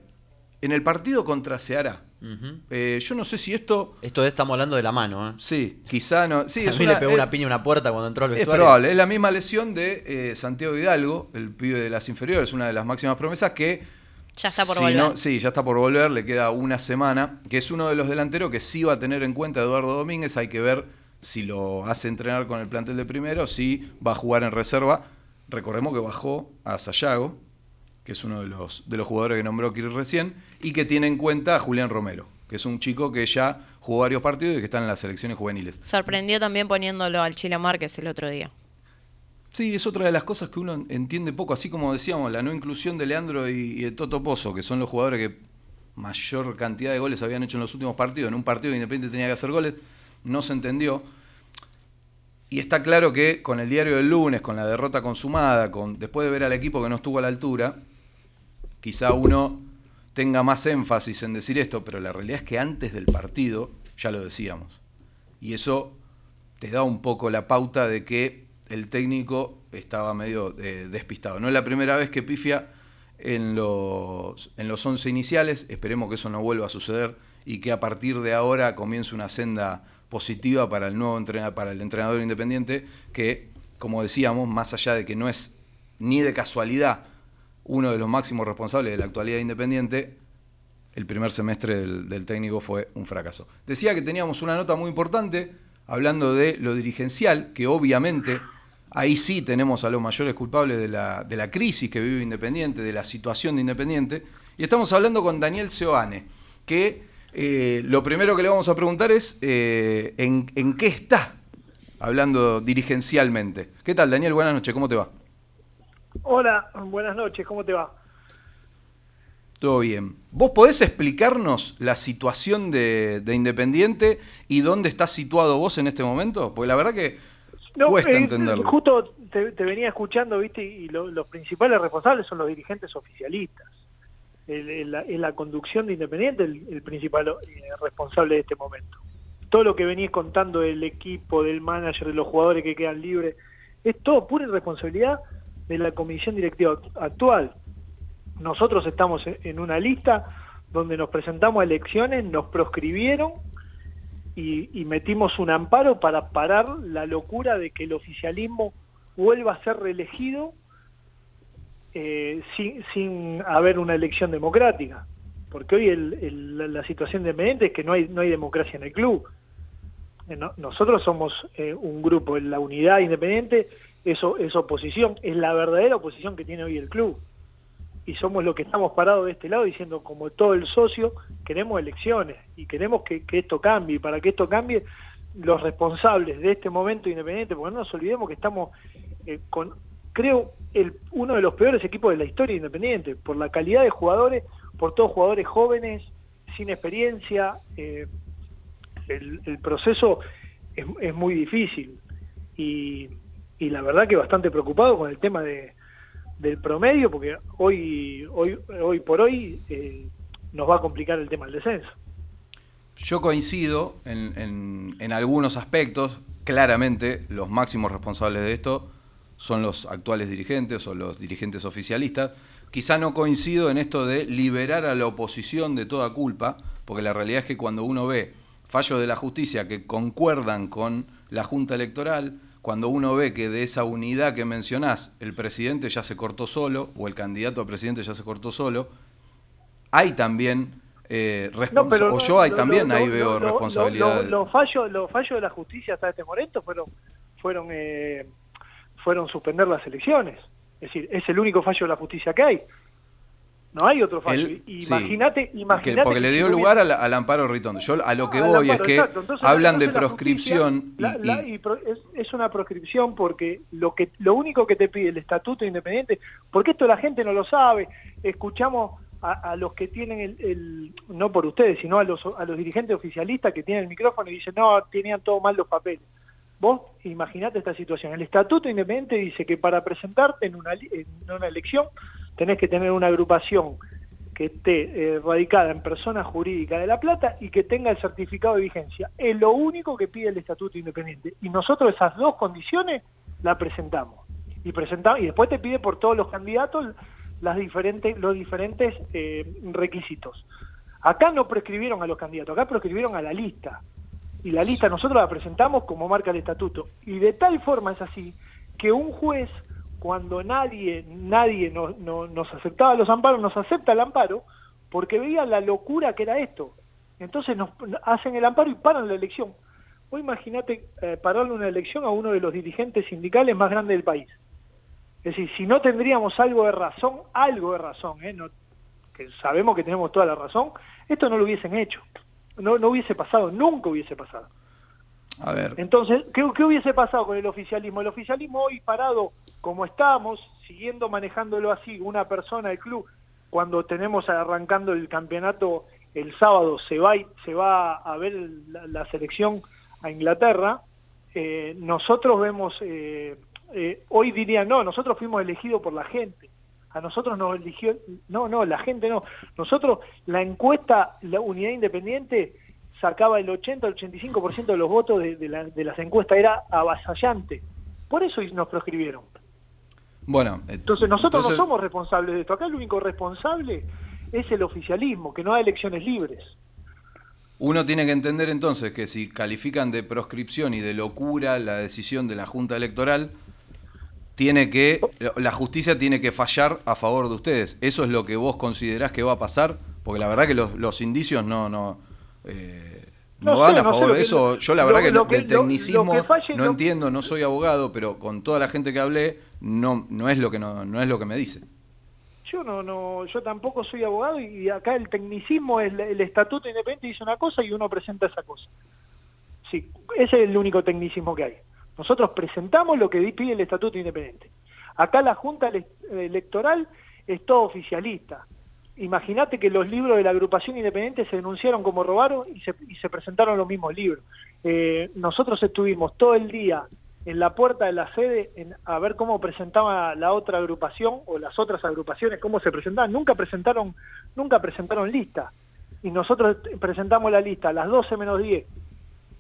en el partido contra Ceará. Eh, yo no sé si esto... Esto es, estamos hablando de la mano, ¿eh? Sí, quizá no... Sí, a es mí una, le pegó es- una piña a una puerta cuando entró al Es vestuario. probable, es la misma lesión de eh, Santiago Hidalgo, el pibe de las inferiores, una de las máximas promesas que... Ya está por si volver. no- sí, ya está por volver, le queda una semana, que es uno de los delanteros que sí va a tener en cuenta Eduardo Domínguez, hay que ver si lo hace entrenar con el plantel de primero, si va a jugar en reserva. Recordemos que bajó a Sayago, que es uno de los, de los jugadores que nombró Kiri recién, y que tiene en cuenta a Julián Romero, que es un chico que ya jugó varios partidos y que está en las selecciones juveniles. Sorprendió también poniéndolo al Chile Márquez el otro día. Sí, es otra de las cosas que uno entiende poco, así como decíamos, la no inclusión de Leandro y, y de Toto Pozo, que son los jugadores que mayor cantidad de goles habían hecho en los últimos partidos. En un partido Independiente tenía que hacer goles, no se entendió. Y está claro que con el diario del lunes, con la derrota consumada, con después de ver al equipo que no estuvo a la altura, quizá uno tenga más énfasis en decir esto, pero la realidad es que antes del partido ya lo decíamos. Y eso te da un poco la pauta de que el técnico estaba medio eh, despistado. No es la primera vez que pifia en los, en los 11 iniciales, esperemos que eso no vuelva a suceder y que a partir de ahora comience una senda positiva para el nuevo entrenador, para el entrenador independiente, que, como decíamos, más allá de que no es ni de casualidad uno de los máximos responsables de la actualidad independiente, el primer semestre del, técnico fue un fracaso. Decía que teníamos una nota muy importante hablando de lo dirigencial, que obviamente Ahí sí tenemos a los mayores culpables de la, de la crisis que vive Independiente, de la situación de Independiente. Y estamos hablando con Daniel Seoane, que eh, lo primero que le vamos a preguntar es eh, en, en, qué está hablando dirigencialmente. ¿Qué tal, Daniel? Buenas noches, ¿cómo te va? Hola, buenas noches, ¿cómo te va? Todo bien. ¿Vos podés explicarnos la situación de, de Independiente y dónde estás situado vos en este momento? Porque la verdad que no, Cuesta eh, entenderlo. Justo te, venía escuchando, viste, y los principales responsables son los dirigentes oficialistas. Es la, conducción de Independiente el, principal eh, responsable de este momento. Todo lo que venís contando del equipo, del manager, de los jugadores que quedan libres, es todo pura irresponsabilidad de la comisión directiva actual. Nosotros estamos en una lista donde nos presentamos a elecciones, nos proscribieron y, metimos un amparo para parar la locura de que el oficialismo vuelva a ser reelegido eh, sin, sin haber una elección democrática. Porque hoy el, la situación independiente es que no hay, no hay democracia en el club. Eh, nosotros somos eh, un grupo, en la unidad independiente eso es oposición, es la verdadera oposición que tiene hoy el club. Y somos los que estamos parados de este lado diciendo como todo el socio queremos elecciones y queremos que, esto cambie. Y para que esto cambie los responsables de este momento independiente porque no nos olvidemos que estamos eh, con creo el, uno de los peores equipos de la historia independiente por la calidad de jugadores por todos jugadores jóvenes sin experiencia eh, el, proceso es, es muy difícil. Y, y la verdad que bastante preocupado con el tema de del promedio, porque hoy, hoy, hoy por hoy eh, nos va a complicar el tema del descenso. Yo coincido en, en, algunos aspectos. Claramente, los máximos responsables de esto son los actuales dirigentes o los dirigentes oficialistas. Quizá no coincido en esto de liberar a la oposición de toda culpa, porque la realidad es que cuando uno ve fallos de la justicia que concuerdan con la Junta Electoral, cuando uno ve que de esa unidad que mencionás, el presidente ya se cortó solo, o el candidato a presidente ya se cortó solo, hay también eh, o yo hay también ahí veo responsabilidad. Los fallos, los fallos de la justicia hasta este momento fueron, fueron, eh, fueron suspender las elecciones. Es decir, es el único fallo de la justicia que hay. No hay otro fallo. Imagínate, imagínate. Porque, le dio lugar al, amparo Ritondo. Yo a lo que voy es que hablan de proscripción. y, es, una proscripción porque lo que lo único que te pide el estatuto independiente, porque esto la gente no lo sabe. Escuchamos a, los que tienen el, no por ustedes, sino a los, a los dirigentes oficialistas que tienen el micrófono y dicen, no, tenían todo mal los papeles. Vos imaginate esta situación. El estatuto independiente dice que para presentarte en una, en una elección tenés que tener una agrupación que esté eh, radicada en persona jurídica de La Plata y que tenga el certificado de vigencia. Es lo único que pide el Estatuto Independiente. Y nosotros esas dos condiciones las presentamos. Y, presentamos, y después te pide por todos los candidatos las diferentes, los diferentes eh, requisitos. Acá no prescribieron a los candidatos, acá prescribieron a la lista. Y la lista nosotros la presentamos como marca el estatuto. Y de tal forma es así que un juez cuando nadie, nadie nos, nos aceptaba los amparos, nos acepta el amparo porque veía la locura que era esto. Entonces nos hacen el amparo y paran la elección. Hoy imagínate eh, pararle una elección a uno de los dirigentes sindicales más grandes del país. Es decir, si no tendríamos algo de razón, algo de razón, ¿eh? no, que sabemos que tenemos toda la razón, esto no lo hubiesen hecho. No, no hubiese pasado, nunca hubiese pasado. Entonces, ¿qué, qué hubiese pasado con el oficialismo? El oficialismo hoy parado como estamos, siguiendo manejándolo así, una persona del club, cuando tenemos arrancando el campeonato el sábado, se va, se va a ver la, la selección a Inglaterra, eh, nosotros vemos, eh, eh, hoy dirían, no, nosotros fuimos elegidos por la gente. A nosotros nos eligió, no, no, la gente no. Nosotros, la encuesta, la unidad independiente, sacaba el 80 al 85% de los votos de, de la- de las encuestas, era avasallante. Por eso nos proscribieron. bueno. eh, Entonces nosotros entonces- no somos responsables de esto. Acá el único responsable es el oficialismo, que no hay elecciones libres. Uno tiene que entender entonces que si califican de proscripción y de locura la decisión de la Junta Electoral, tiene que la justicia tiene que fallar a favor de ustedes. Eso es lo que vos considerás que va a pasar, porque la verdad que los, los indicios no no eh, no, No van sé, a no sé favor de que- eso. Yo la lo- verdad que, lo que- del lo tecnicismo falle no entiendo, no soy abogado, pero con toda la gente que hablé no no es lo que no, no es lo que me dice. Yo no, no, yo tampoco soy abogado y acá el tecnicismo es la- el estatuto independiente dice una cosa y uno presenta esa cosa. Sí, ese es el único tecnicismo que hay. Nosotros presentamos lo que pide el estatuto independiente. Acá la Junta ele- Electoral es todo oficialista. Imagínate que los libros de la agrupación independiente se denunciaron como robaron y se, y se presentaron los mismos libros. Eh, nosotros estuvimos todo el día en la puerta de la sede en- a ver cómo presentaba la otra agrupación o las otras agrupaciones, cómo se presentaban. Nunca presentaron, nunca presentaron lista. Y nosotros presentamos la lista a las 12 menos 10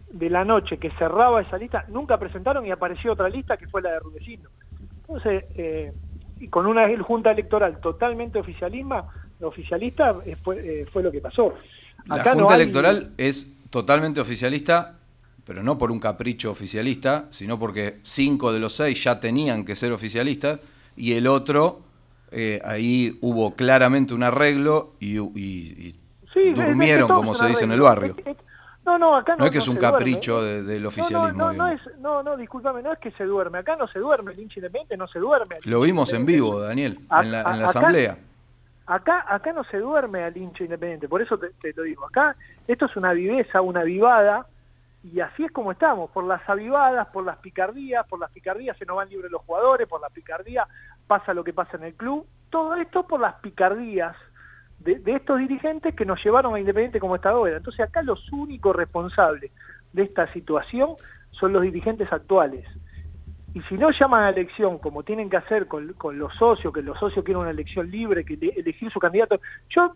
de la noche que cerraba esa lista, nunca presentaron y apareció otra lista que fue la de Rudecindo. Entonces, eh, y con una junta electoral totalmente oficialisma, oficialista fue, eh, fue lo que pasó. La no Junta hay- Electoral es totalmente oficialista, pero no por un capricho oficialista, sino porque cinco de los seis ya tenían que ser oficialistas y el otro, eh, ahí hubo claramente un arreglo y, Sí, durmieron, como se dice en el barrio. No, no, acá no, No es que es un capricho de- del oficialismo. No, no, es, no, no, discúlpame, no es que se duerme. Acá no se duerme, el hincha independiente no se duerme. Lo vimos en vivo, Daniel, A- en la, en asamblea. Acá, acá no se duerme al hincha independiente, por eso te, lo digo. Acá esto es una viveza, una vivada, y así es como estamos, por las avivadas, por las picardías, por las picardías se nos van libres los jugadores, por la picardía pasa lo que pasa en el club, todo esto por las picardías de, de estos dirigentes que nos llevaron a Independiente como está ahora. Entonces acá los únicos responsables de esta situación son los dirigentes actuales. Y si no llaman a elección como tienen que hacer con, con los socios, que los socios quieren una elección libre, que ele- elegir su candidato, yo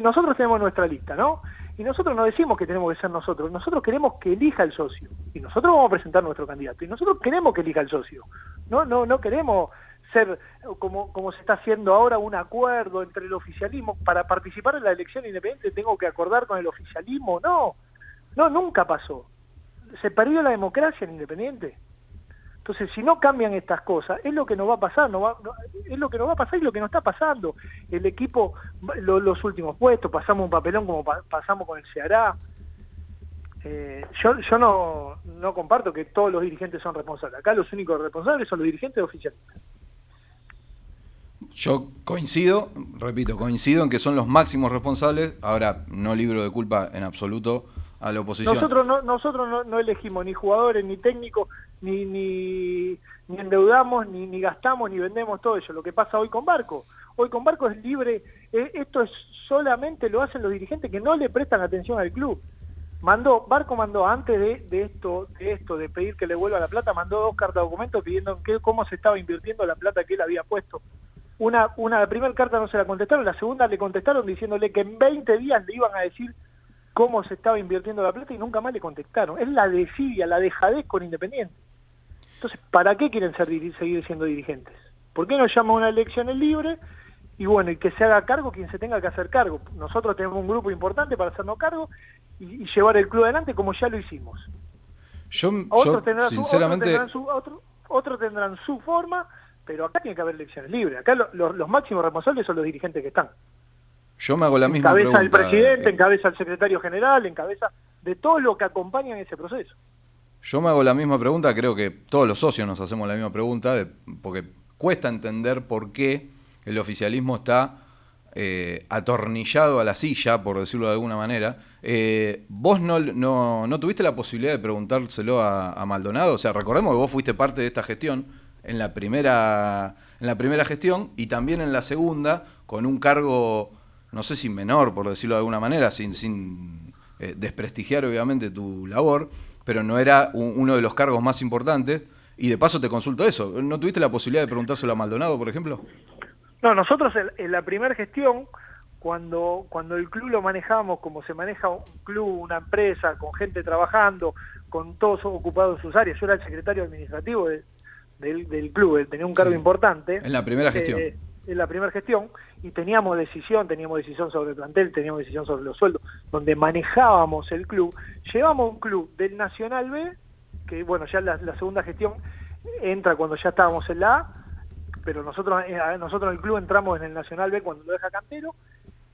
nosotros tenemos nuestra lista, ¿no? Y nosotros no decimos que tenemos que ser nosotros, nosotros queremos que elija el socio. Y nosotros vamos a presentar nuestro candidato. Y nosotros queremos que elija el socio. No, no, no queremos ser como, como se está haciendo ahora un acuerdo entre el oficialismo. Para participar en la elección independiente tengo que acordar con el oficialismo. No, no, nunca pasó. Se perdió la democracia en Independiente. Entonces, si no cambian estas cosas, es lo que nos va a pasar, no va, no- es lo que nos va a pasar y lo que nos está pasando. El equipo, lo- los últimos puestos, pasamos un papelón como pa- pasamos con el Ceará. Eh, yo yo no, no comparto que todos los dirigentes son responsables. Acá los únicos responsables son los dirigentes oficialistas. Yo coincido, repito, coincido en que son los máximos responsables. Ahora, no libro de culpa en absoluto a la oposición. Nosotros no, nosotros no, no elegimos ni jugadores, ni técnicos, ni, ni, ni endeudamos, ni, ni gastamos, ni vendemos todo eso. Lo que pasa hoy con Barco. Hoy con Barco es libre. esto es solamente lo hacen los dirigentes que no le prestan atención al club. Mandó, Barco mandó antes de, de esto, de esto, de pedir que le vuelva la plata, mandó dos cartas de documento pidiendo que, cómo se estaba invirtiendo la plata que él había puesto. Una, una, primera carta no se la contestaron, la segunda le contestaron diciéndole que en 20 días le iban a decir cómo se estaba invirtiendo la plata y nunca más le contestaron. Es la desidia, la dejadez con Independiente. Entonces, ¿para qué quieren ser, seguir siendo dirigentes? ¿Por qué no llama a una elección en libre? Y bueno, y que se haga cargo quien se tenga que hacer cargo. Nosotros tenemos un grupo importante para hacernos cargo y, y llevar el club adelante como ya lo hicimos. Yo, Otros yo, tendrán, su, otros sinceramente, tendrán su, otro- otros tendrán su forma, pero acá tiene que haber elecciones libres. Acá lo- lo- los máximos responsables son los dirigentes que están. yo me hago la misma Encabeza pregunta. el presidente, eh, encabeza el secretario general, encabeza de todo lo que acompaña en ese proceso. Yo me hago la misma pregunta, creo que todos los socios nos hacemos la misma pregunta, porque cuesta entender por qué el oficialismo está eh, atornillado a la silla, por decirlo de alguna manera. Eh, ¿Vos no, no, tuviste la posibilidad de preguntárselo a, a Maldonado? O sea, recordemos que vos fuiste parte de esta gestión en la primera, en la primera gestión y también en la segunda, con un cargo, no sé si menor, por decirlo de alguna manera, sin, sin eh, desprestigiar obviamente tu labor, pero no era un- uno de los cargos más importantes. Y de paso te consulto eso. ¿No tuviste la posibilidad de preguntárselo a Maldonado, por ejemplo? No, nosotros en, en la primera gestión, cuando, cuando el club lo manejábamos como se maneja un club, una empresa, con gente trabajando, con todos ocupados en sus áreas, yo era el secretario administrativo de- del, del club, él tenía un cargo Sí. importante. En la primera gestión. Eh, en la primera gestión, y teníamos decisión, teníamos decisión sobre el plantel, teníamos decisión sobre los sueldos, donde manejábamos el club. Llevamos un club del Nacional B, que bueno, ya la, segunda gestión entra cuando ya estábamos en la A, pero nosotros eh, nosotros en el club entramos en el Nacional B cuando lo deja Cantero.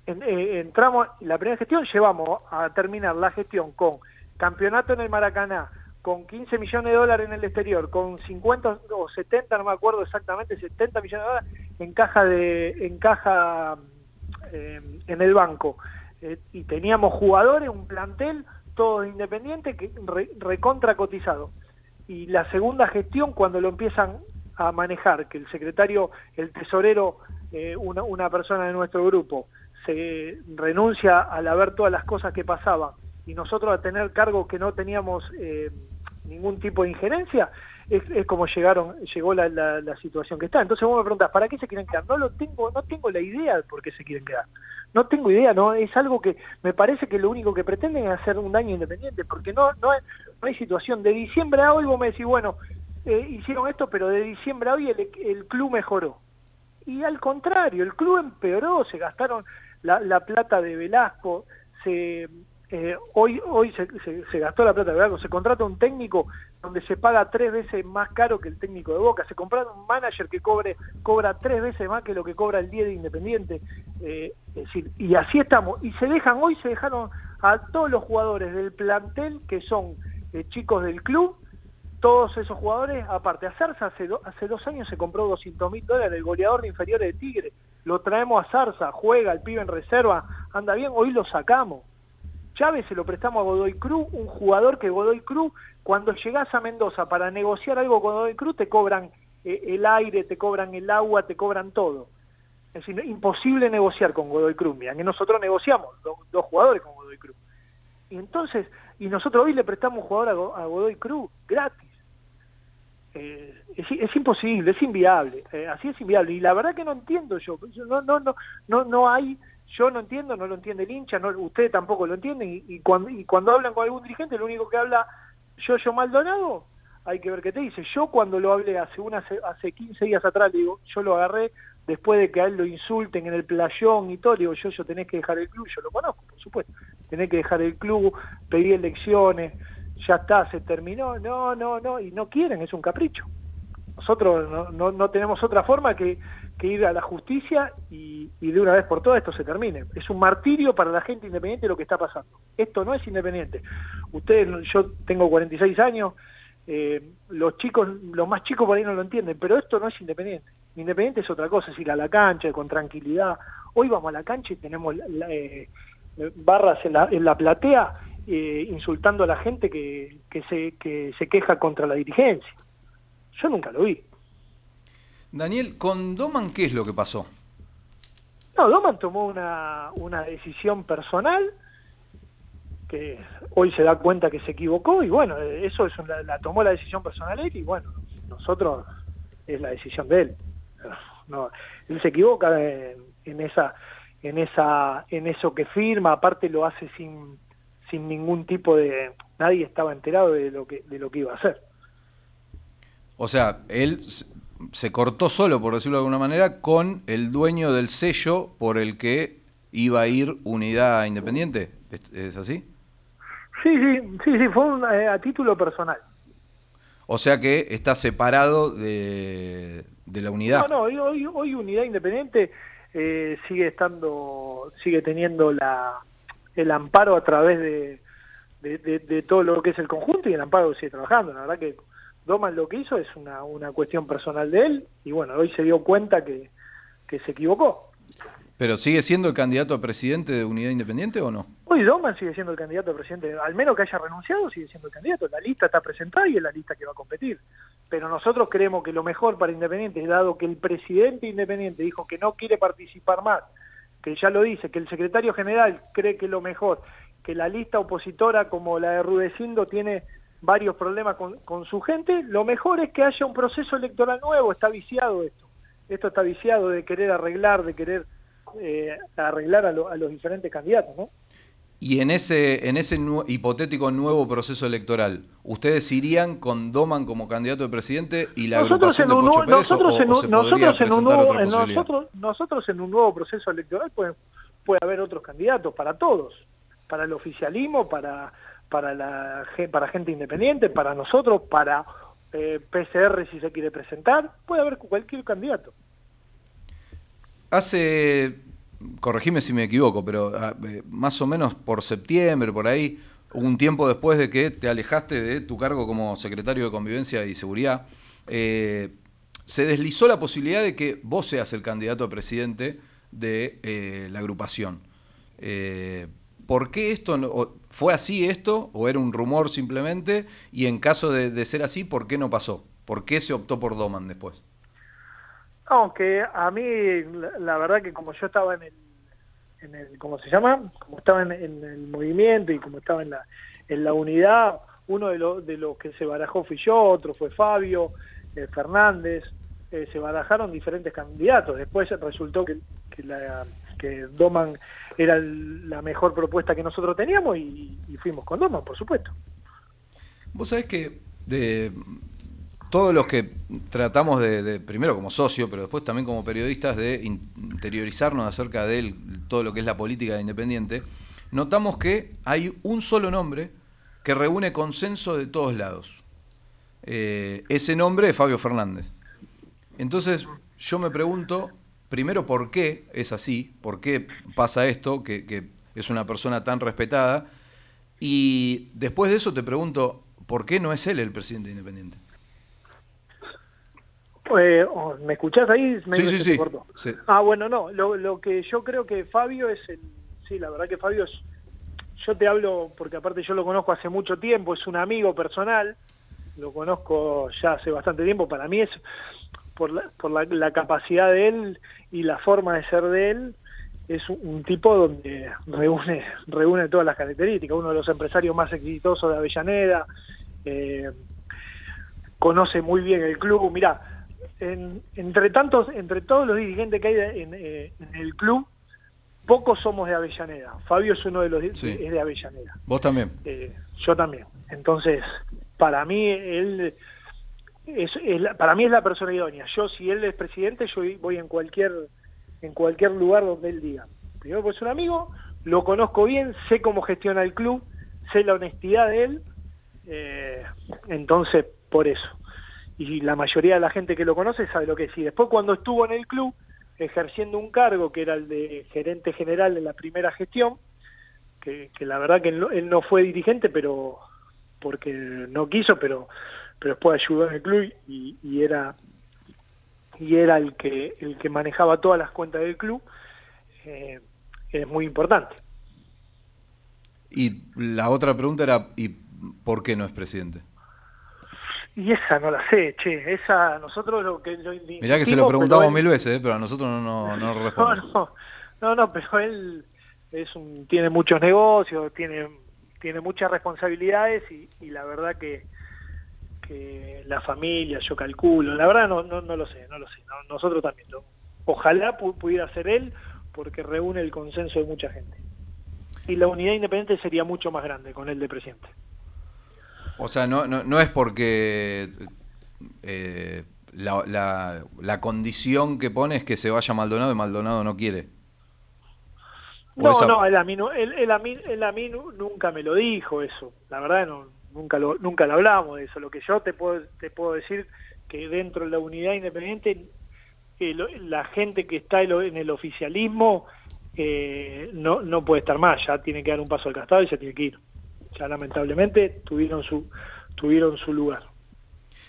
En- eh, entramos, la primera gestión llevamos a terminar la gestión con campeonato en el Maracaná, con 15 millones de dólares en el exterior, con 50 o 70, no me acuerdo exactamente, 70 millones de dólares en caja de en caja eh, en el banco. Eh, y teníamos jugadores, un plantel, todos independientes, que re- recontra cotizado. Y la segunda gestión, cuando lo empiezan a manejar, que el secretario, el tesorero, eh, una, persona de nuestro grupo, se renuncia al ver todas las cosas que pasaban y nosotros a tener cargo que no teníamos eh, ningún tipo de injerencia, es, es como llegaron llegó la, la, la situación que está. Entonces vos me preguntas, ¿para qué se quieren quedar? No lo tengo, no tengo la idea de por qué se quieren quedar. No tengo idea, no es algo que me parece que lo único que pretenden es hacer un daño independiente, porque no no hay, no hay situación. De diciembre a hoy vos me decís, bueno, eh, hicieron esto, pero de diciembre a hoy el, el club mejoró. Y al contrario, el club empeoró, se gastaron la plata de Velasco, se eh, hoy hoy se, gastó la plata de se contrata un técnico donde se paga tres veces más caro que el técnico de Boca, se compra un manager que cobre cobra tres veces más que lo que cobra el 10 de Independiente, eh, es decir, y así estamos, y se dejan, hoy se dejaron a todos los jugadores del plantel que son eh, chicos del club, todos esos jugadores, aparte, a Zarza hace, do- hace dos años se compró 200 mil dólares, el goleador de inferiores de Tigre, lo traemos a Zarza, juega, el pibe en reserva, anda bien, hoy lo sacamos. Chávez se lo prestamos a Godoy Cruz, un jugador que Godoy Cruz, cuando llegás a Mendoza para negociar algo con Godoy Cruz, te cobran eh, el aire, te cobran el agua, te cobran todo. Es decir, imposible negociar con Godoy Cruz, mira, que nosotros negociamos, do- dos jugadores con Godoy Cruz. Y entonces, y nosotros hoy le prestamos un jugador a, Go- a Godoy Cruz, gratis. Eh, es, imposible, es inviable, eh, así es inviable. Y la verdad que no entiendo yo no, no, no, no, no hay, yo no entiendo, no lo entiende el hincha, no, ustedes tampoco lo entienden. Y, cuando, y cuando hablan con algún dirigente, lo único que habla yo, yo Maldonado, hay que ver qué te dice. Yo cuando lo hablé hace, una, hace 15 días atrás, digo, yo lo agarré después de que a él lo insulten en el playón y todo, le digo, yo, yo tenés que dejar el club, yo lo conozco, por supuesto, tenés que dejar el club, pedir elecciones, ya está, se terminó, no, no, no, y no quieren, es un capricho. Nosotros no, no, no tenemos otra forma que, que ir a la justicia y, de una vez por todas esto se termine. Es un martirio para la gente independiente lo que está pasando. Esto no es independiente. Ustedes, yo tengo 46 años, eh, los chicos, los más chicos por ahí no lo entienden, pero esto no es independiente. Independiente es otra cosa, es ir a la cancha con tranquilidad. Hoy vamos a la cancha y tenemos la- eh, barras en la, en la platea eh, insultando a la gente que, que, se, que se queja contra la dirigencia. Yo nunca lo vi. Daniel, con Doman, ¿qué es lo que pasó? No, Doman tomó una, una decisión personal que hoy se da cuenta que se equivocó y bueno, eso es una- la tomó la decisión personal él y bueno, nosotros es la decisión de él. No, él se equivoca en, en esa en esa en eso que firma, aparte lo hace sin sin ningún tipo de nadie estaba enterado de lo que de lo que iba a hacer. O sea, él se cortó solo, por decirlo de alguna manera, con el dueño del sello por el que iba a ir Unidad Independiente. ¿Es, es así? Sí, sí, sí, sí, fue un, eh, a título personal. O sea que está separado de, de la unidad. No, no, hoy, hoy, hoy Unidad Independiente eh, sigue estando, sigue teniendo la, el amparo a través de, de, de- de todo lo que es el conjunto y el amparo sigue trabajando. La verdad que Doman lo que hizo es una, una cuestión personal de él y bueno, hoy se dio cuenta que, que se equivocó. ¿Pero sigue siendo el candidato a presidente de Unidad Independiente o no? Hoy Doman sigue siendo el candidato a presidente, al menos que haya renunciado, sigue siendo el candidato. La lista está presentada y es la lista que va a competir. Pero nosotros creemos que lo mejor para Independiente, dado que el presidente Independiente dijo que no quiere participar más, que ya lo dice, que el secretario general cree que lo mejor, que la lista opositora como la de Rudecindo tiene varios problemas con, con su gente, lo mejor es que haya un proceso electoral nuevo, está viciado esto. Esto está viciado de querer arreglar, de querer eh, arreglar a, lo- a los diferentes candidatos, ¿no? Y en ese, en ese nu- hipotético nuevo proceso electoral, ¿ustedes irían con Doman como candidato de presidente y la nosotros agrupación en de un, Pocho nuevo- Pérez o- nosotros o, en o un, se nosotros podría en un presentar nuevo otra en posibilidad? nosotros, nosotros en un nuevo proceso electoral puede, puede haber otros candidatos para todos para el oficialismo para para la para gente independiente para nosotros para eh, PCR si se quiere presentar puede haber cualquier candidato Hace, corregime si me equivoco, pero ah, eh, más o menos por septiembre, por ahí, un tiempo después de que te alejaste de tu cargo como secretario de Convivencia y Seguridad, eh, se deslizó la posibilidad de que vos seas el candidato a presidente de eh, la agrupación. ¿Por qué esto no- fue así esto o era un rumor simplemente? Y en caso de, ser así, ¿por qué no pasó? ¿Por qué se optó por Doman después? aunque a mí la, la verdad que como yo estaba en el en el cómo se llama como estaba en, en el movimiento y como estaba en la en la unidad uno de los de los que se barajó fui yo otro fue Fabio eh, Fernández eh, se barajaron diferentes candidatos después resultó que, que la que Doman era la mejor propuesta que nosotros teníamos y, fuimos con Doman por supuesto Vos sabés que de todos los que tratamos de, primero como socio, pero después también como periodistas, de in- interiorizarnos acerca de todo lo que es la política de Independiente, notamos que hay un solo nombre que reúne consenso de todos lados. Eh, ese nombre es Fabio Fernández. Entonces, yo me pregunto, primero, ¿por qué es así? ¿Por qué pasa esto? Que, que es una persona tan respetada. Y después de eso te pregunto, ¿por qué no es él el presidente independiente? Eh, oh, ¿Me escuchás ahí? Me Sí, sí, sí. Ah, bueno, no. Lo, lo que yo creo que Fabio es el. Sí, la verdad que Fabio es. Yo te hablo porque aparte yo lo conozco hace mucho tiempo, es un amigo personal. Lo conozco ya hace bastante tiempo. Para mí es por la, por la, la capacidad de él y la forma de ser de él. Es un, un tipo donde reúne reúne todas las características. Uno de los empresarios más exitosos de Avellaneda. eh, conoce muy bien el club. Mirá, en- entre tantos, entre todos los dirigentes que hay en, eh, en el club, pocos somos de Avellaneda. Fabio es uno de los Sí. es de Avellaneda. Vos también. Eh, yo también. Entonces, para mí él es, es la- para mí es la persona idónea. Yo si él es presidente, yo voy en cualquier en cualquier lugar donde él diga. Primero pues es un amigo, lo conozco bien, sé cómo gestiona el club, sé la honestidad de él, eh, entonces por eso. Y la mayoría de la gente que lo conoce sabe lo que es. Y después cuando estuvo en el club ejerciendo un cargo que era el de gerente general en la primera gestión, que, la verdad que no, él no fue dirigente, pero porque no quiso, pero pero después ayudó en el club y, y era y era el que el que manejaba todas las cuentas del club eh, es muy importante Y la otra pregunta era, ¿y por qué no es presidente? y esa no la sé che esa nosotros lo que lo Mirá que se lo preguntamos él- mil veces, ¿eh? pero a nosotros no, no, no no, responde. no, no, no, pero él es un, tiene muchos negocios, tiene, tiene muchas responsabilidades y, y la verdad que, que la familia, yo calculo, la verdad no, no, no lo sé, no lo sé, no- nosotros también. lo- ojalá pu- pudiera ser él porque reúne el consenso de mucha gente. Y la unidad independiente sería mucho más grande con él de presidente. O sea, no, no, no es porque eh, la, la, la condición que pone es que se vaya Maldonado y Maldonado no quiere. No, esa- no, él a, mí, no- él, él a mí, él a mí nu- nunca me lo dijo eso. La verdad, no, nunca lo, nunca lo hablamos de eso. Lo que yo te puedo, te puedo decir que dentro de la unidad independiente, eh, la gente que está en el oficialismo eh, no, no puede estar más. Ya tiene que dar un paso al costado y se tiene que ir. ya lamentablemente tuvieron su, tuvieron su lugar.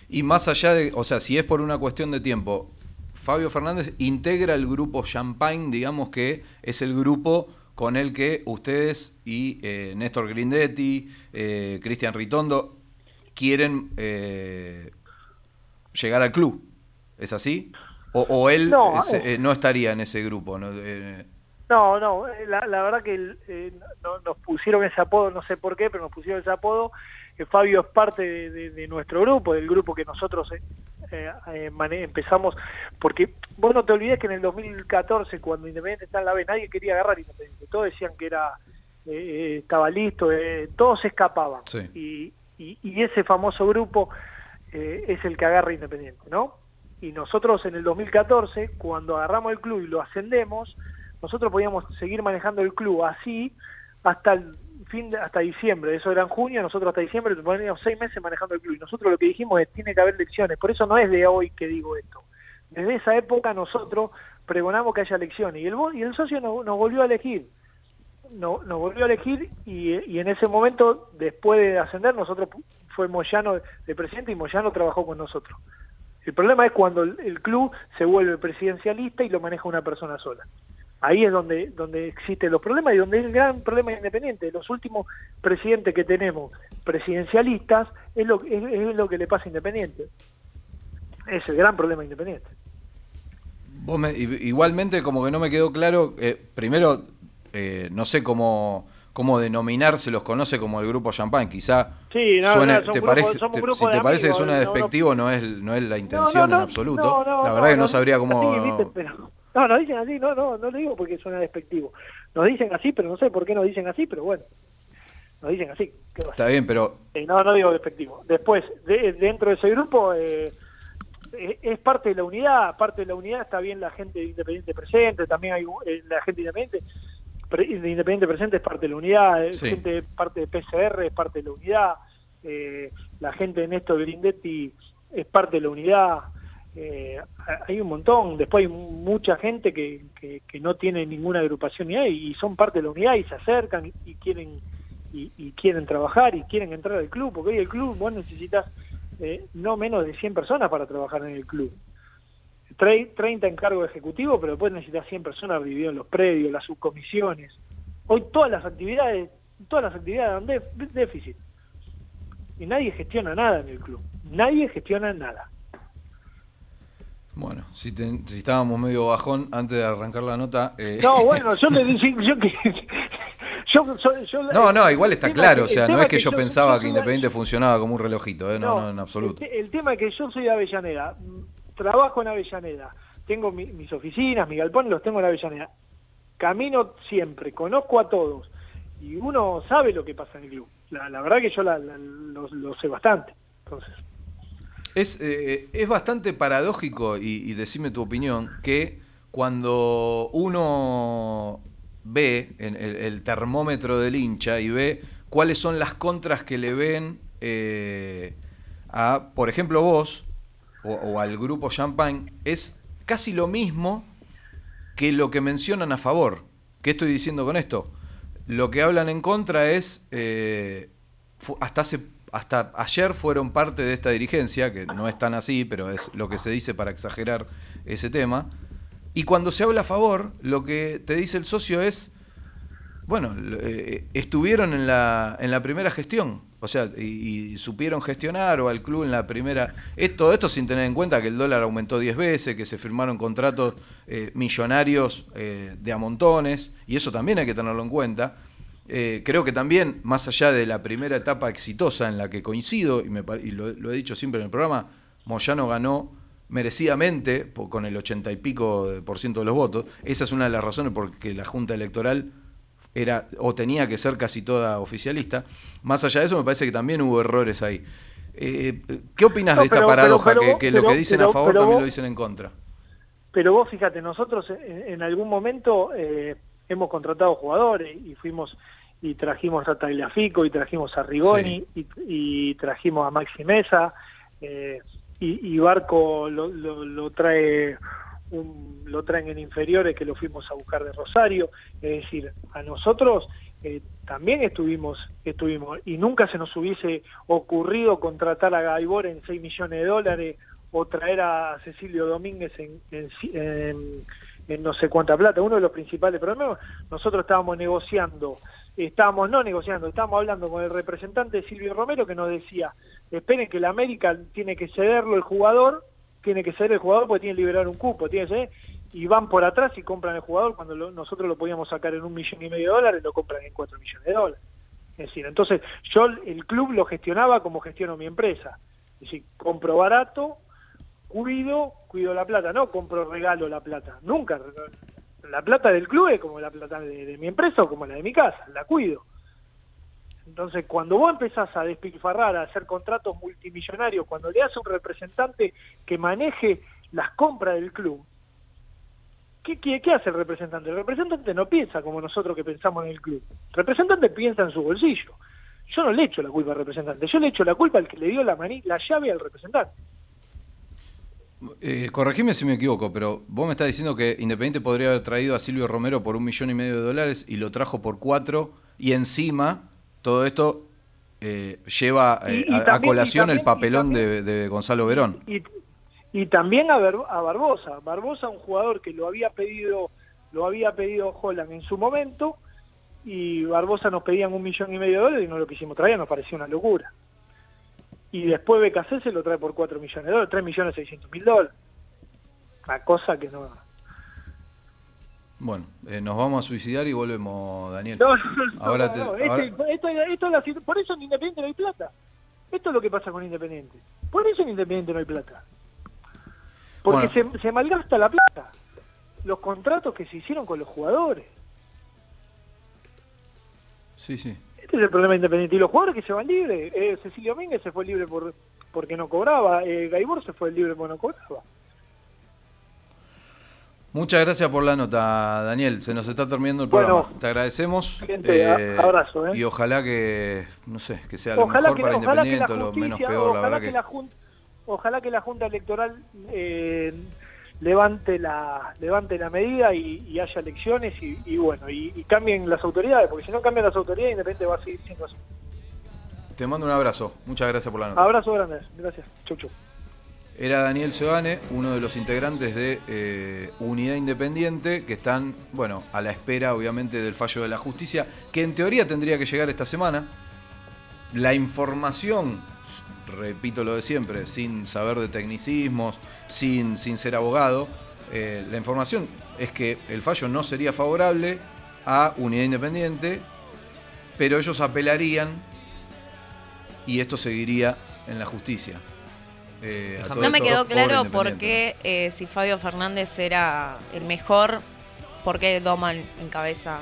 Y más allá de, o sea, si es por una cuestión de tiempo, Fabio Fernández integra el grupo Champagne, digamos que es el grupo con el que ustedes y eh, Néstor Grindetti, eh, Cristian Ritondo quieren eh, llegar al club. ¿Es así? ¿O, o él No, es- eh. no estaría en ese grupo? ¿no? Eh, No, no, eh, la, la verdad que eh, no- nos pusieron ese apodo, no sé por qué, pero nos pusieron ese apodo. Eh, Fabio es parte de, de- de nuestro grupo, del grupo que nosotros eh, eh, empezamos, porque vos no te olvides que en el 2014, cuando Independiente está en la B, nadie quería agarrar Independiente, todos decían que era eh, eh, estaba listo, eh, todos escapaban. Sí. Y, y- y ese famoso grupo eh, es el que agarra Independiente, ¿no? Y nosotros en el 2014, cuando agarramos el club y lo ascendemos, nosotros podíamos seguir manejando el club así hasta el fin hasta diciembre, eso era en junio, nosotros hasta diciembre teníamos seis meses manejando el club y nosotros lo que dijimos es tiene que haber elecciones, por eso no es de hoy que digo esto. Desde esa época nosotros pregonamos que haya elecciones y el, y el socio nos, nos volvió a elegir, no, nos volvió a elegir y, en ese momento, después de ascender, nosotros fue Moyano de presidente y Moyano trabajó con nosotros. El problema es cuando el club se vuelve presidencialista y lo maneja una persona sola. Ahí es donde, donde existen los problemas y donde es el gran problema de Independiente. Los últimos presidentes que tenemos presidencialistas es lo, es, es lo que le pasa a Independiente. Es el gran problema de Independiente. Vos me- igualmente, como que no me quedó claro, eh, primero, eh, no sé cómo, cómo denominar, se los conoce como el grupo Champagne, quizá Sí, no, suene- no, son te parece, te- si te parece que amigos, suena no, no. despectivo, no, es, no es la intención en absoluto. la verdad que no, sabría cómo... así, ¿viste? Pero- no, no dicen así, no, no, no lo digo porque suena despectivo. Nos dicen así, pero no sé por qué nos dicen así, pero bueno, nos dicen así. ¿qué va a Está bien, pero Eh, no, no digo despectivo. Después, de- dentro de ese grupo, eh, eh, es parte de la unidad, parte de la unidad está bien la gente de Independiente presente, también hay eh, la gente de Independiente, pre- de Independiente presente es parte de la unidad, eh, Sí. gente parte de PCR es parte de la unidad, eh, la gente de Néstor Grindetti es parte de la unidad, eh, hay un montón, después hay mucha gente que, que, no tiene ninguna agrupación ni hay, y son parte de la unidad y se acercan y, quieren y, quieren trabajar y quieren entrar al club, porque hoy el club vos necesitas eh, no menos de 100 personas para trabajar en el club. Tre- 30 en cargo ejecutivo, pero después necesitas 100 personas viviendo en los predios, las subcomisiones. Hoy todas las actividades, todas las actividades dan déficit. Y nadie gestiona nada en el club. Nadie gestiona nada. Bueno, si, te- si estábamos medio bajón antes de arrancar la nota... eh, No, bueno, yo le dije yo que yo, yo- yo- No, no, igual está claro, que- o sea, no es que yo pensaba que Independiente funcionaba como un relojito, eh, no, no, en absoluto. El, te- el tema es que yo soy de Avellaneda, trabajo en Avellaneda, tengo mi- mis oficinas, mi galpón, los tengo en Avellaneda. Camino siempre, conozco a todos y uno sabe lo que pasa en el club. La, la verdad que yo la- la- lo, lo sé bastante. Entonces, Es, eh, es bastante paradójico, y, y decime tu opinión, que cuando uno ve en el, termómetro del hincha y ve cuáles son las contras que le ven eh, a, por ejemplo, vos o, o al grupo Champagne, es casi lo mismo que lo que mencionan a favor. ¿Qué estoy diciendo con esto? Lo que hablan en contra es, eh, hasta hace hasta ayer fueron parte de esta dirigencia, que no es tan así, pero es lo que se dice para exagerar ese tema. Y cuando se habla a favor, lo que te dice el socio es, bueno, eh, estuvieron en la, en la primera gestión, o sea, y, supieron gestionar o al club en la primera... Es, todo esto sin tener en cuenta que el dólar aumentó 10 veces, que se firmaron contratos eh, millonarios eh, de a montones, y eso también hay que tenerlo en cuenta. Eh, creo que también, más allá de la primera etapa exitosa en la que coincido, y, me, pa- y lo, lo he dicho siempre en el programa, Moyano ganó merecidamente, con el ochenta y pico de- por ciento de los votos. Esa es una de las razones por que la Junta Electoral era o tenía que ser casi toda oficialista. Más allá de eso, me parece que también hubo errores ahí. Eh, ¿Qué opinas No, de esta pero- paradoja? pero que, lo que dicen a favor también vos- lo dicen en contra. Pero vos fíjate, nosotros en, en algún momento eh, hemos contratado jugadores y fuimos y trajimos a Tagliafico y trajimos a Rigoni y, y trajimos a Maxi Mesa eh, y, y Barco lo, lo- lo trae un- lo traen en inferiores que lo fuimos a buscar de Rosario. Es decir, a nosotros eh, también estuvimos, estuvimos, y nunca se nos hubiese ocurrido contratar a Gaibor en 6 millones de dólares o traer a Cecilio Domínguez en, en- en no sé cuánta plata. Uno de los principales problemas, nosotros estábamos negociando, estábamos no negociando, estábamos hablando con el representante Silvio Romero que nos decía, esperen que la América tiene que cederlo el jugador, tiene que ceder el jugador porque tiene que liberar un cupo, tiene que y van por atrás y compran el jugador cuando lo- nosotros lo podíamos sacar en un millón y medio de dólares, lo compran en cuatro millones de dólares. Es decir, entonces yo el club lo gestionaba como gestiono mi empresa. Es decir, compro barato, cuido, cuido la plata, no compro regalo la plata. Nunca. La plata del club es como la plata de, mi empresa o como la de mi casa, la cuido. Entonces, cuando vos empezás a despilfarrar, a hacer contratos multimillonarios, cuando le hace un representante que maneje las compras del club, ¿qué, qué, hace el representante? El representante no piensa como nosotros que pensamos en el club. El representante piensa en su bolsillo. Yo no le echo la culpa al representante, yo le echo la culpa al que le dio la, mani- la llave al representante. Eh, corregime si me equivoco, pero vos me estás diciendo que Independiente podría haber traído a Silvio Romero por un millón y medio de dólares y lo trajo por cuatro y encima todo esto eh, lleva eh, Y- y a- colación también- el papelón de, de Gonzalo Verón. y, y también a, Bar- a Barbosa. Barbosa, un jugador que lo había pedido, lo había pedido Holland en su momento, y Barbosa nos pedían un millón y medio de dólares y no lo quisimos traer, nos parecía una locura. Y después BKC se lo trae por 4 millones de dólares, 3 millones 600 mil dólares. Una cosa que no... Bueno, eh, nos vamos a suicidar y volvemos, Daniel. No, no, no, Ahora no, te- no. Este- ahora- esto, esto es la situ- por eso en Independiente no hay plata. Esto es lo que pasa con Independiente. Por eso en Independiente no hay plata. Porque se, se malgasta la plata. Los contratos que se hicieron con los jugadores. Sí, sí. Este es el problema de Independiente. Y los jugadores que se van libres. Eh, Cecilio Mínguez se fue libre por porque no cobraba. Eh, Gaibor se fue libre porque no cobraba. Muchas gracias por la nota, Daniel. Se nos está terminando el Bueno, programa. Te agradecemos. gente, a- abrazo, ¿eh? Y ojalá que, no sé, que sea lo Ojalá mejor que, para Independiente o lo menos justicia, peor, la verdad que que... la Junta, ojalá que la Junta Electoral eh, levante la levante la medida y, y haya elecciones y, y bueno y, y cambien las autoridades porque si no cambian las autoridades Independiente va a seguir siendo así. Te mando un abrazo. Muchas gracias por la nota. Abrazo grande, gracias. Chau chau. Era Daniel Seoane, uno de los integrantes de eh, Unidad Independiente, que están, bueno, a la espera, obviamente, del fallo de la justicia, que en teoría tendría que llegar esta semana. La información, repito lo de siempre, sin saber de tecnicismos, sin, sin ser abogado, eh, la información es que el fallo no sería favorable a Unidad Independiente, pero ellos apelarían y esto seguiría en la justicia. Eh, a No me quedó claro por qué, eh, si Fabio Fernández era el mejor, por qué Doman encabeza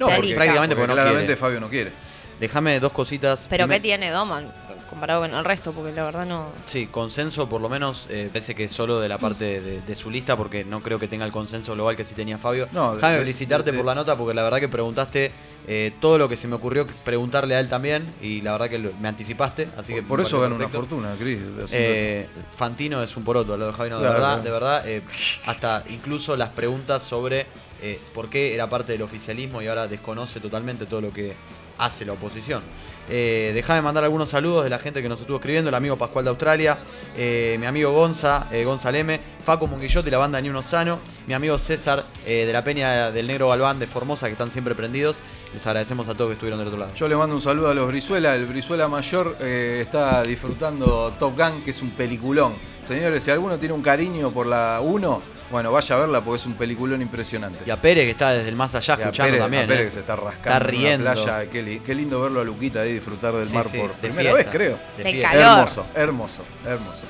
No, la porque. Prácticamente porque porque no claramente quiere. Fabio no quiere. Déjame dos cositas. Pero ¿qué tiene Doman comparado con el resto? Porque la verdad no... Sí, consenso por lo menos, eh, parece que solo de la parte de, de su lista, porque no creo que tenga el consenso global que sí tenía Fabio. No, Déjame de- felicitarte de- por la nota, porque la verdad que preguntaste eh, todo lo que se me ocurrió preguntarle a él también, y la verdad que lo- me anticipaste, así que Por eso gana una fortuna, Cris. Eh, Fantino es un poroto, lo de Javi no, de Claro, verdad, claro. de verdad, eh, hasta incluso las preguntas sobre eh, por qué era parte del oficialismo y ahora desconoce totalmente todo lo que hace la oposición. Eh, Déjame mandar algunos saludos de la gente que nos estuvo escribiendo, el amigo Pascual de Australia, eh, mi amigo Gonza, eh, Gonzaleme, Facu Munguillote y la banda Ni Uno Sano, mi amigo César eh, de la Peña del Negro Galván de Formosa, que están siempre prendidos. Les agradecemos a todos que estuvieron del otro lado. Yo le mando un saludo a los Brizuela. El Brizuela mayor eh, está disfrutando Top Gun, que es un peliculón. Señores, si alguno tiene un cariño por la 1, bueno, vaya a verla porque es un peliculón impresionante. Y a Pérez, que está desde el más allá Y a escuchando Pérez- a también. Pérez eh. que se está rascando Está en una riendo. playa. Qué, li- qué lindo verlo a Luquita ahí disfrutar del Sí, mar sí, por de primera fiesta. vez, creo. De De calor. Hermoso, hermoso, hermoso.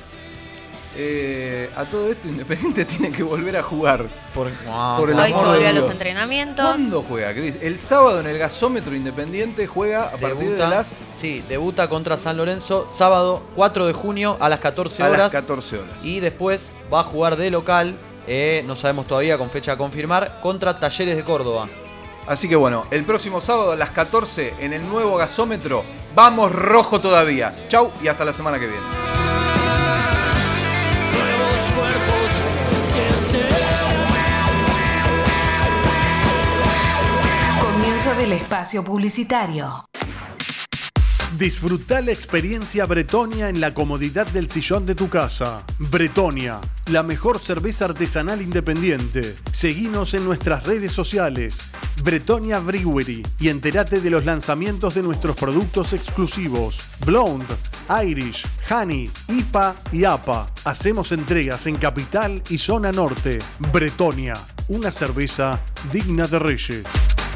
Eh, a todo esto Independiente tiene que volver a jugar. Por, Por el Hoy se amor de volvió a los entrenamientos. ¿Cuándo juega, Cris? El sábado en el gasómetro Independiente juega a partir Debuta, de las, sí, debuta contra San Lorenzo sábado 4 de junio a las 14 a horas. las 14 horas. Y después va a jugar de local, eh, no sabemos todavía con fecha a confirmar, contra Talleres de Córdoba. Así que bueno, el próximo sábado a las 14 en el nuevo gasómetro, vamos rojo todavía. Chau y hasta la semana que viene. Comienzo del espacio publicitario. Disfruta la experiencia Bretonia en la comodidad del sillón de tu casa. Bretonia, la mejor cerveza artesanal independiente. Seguinos en nuestras redes sociales. Bretonia Brewery y entérate de los lanzamientos de nuestros productos exclusivos. Blonde, Irish, Honey, IPA y APA. Hacemos entregas en Capital y Zona Norte. Bretonia, una cerveza digna de reyes.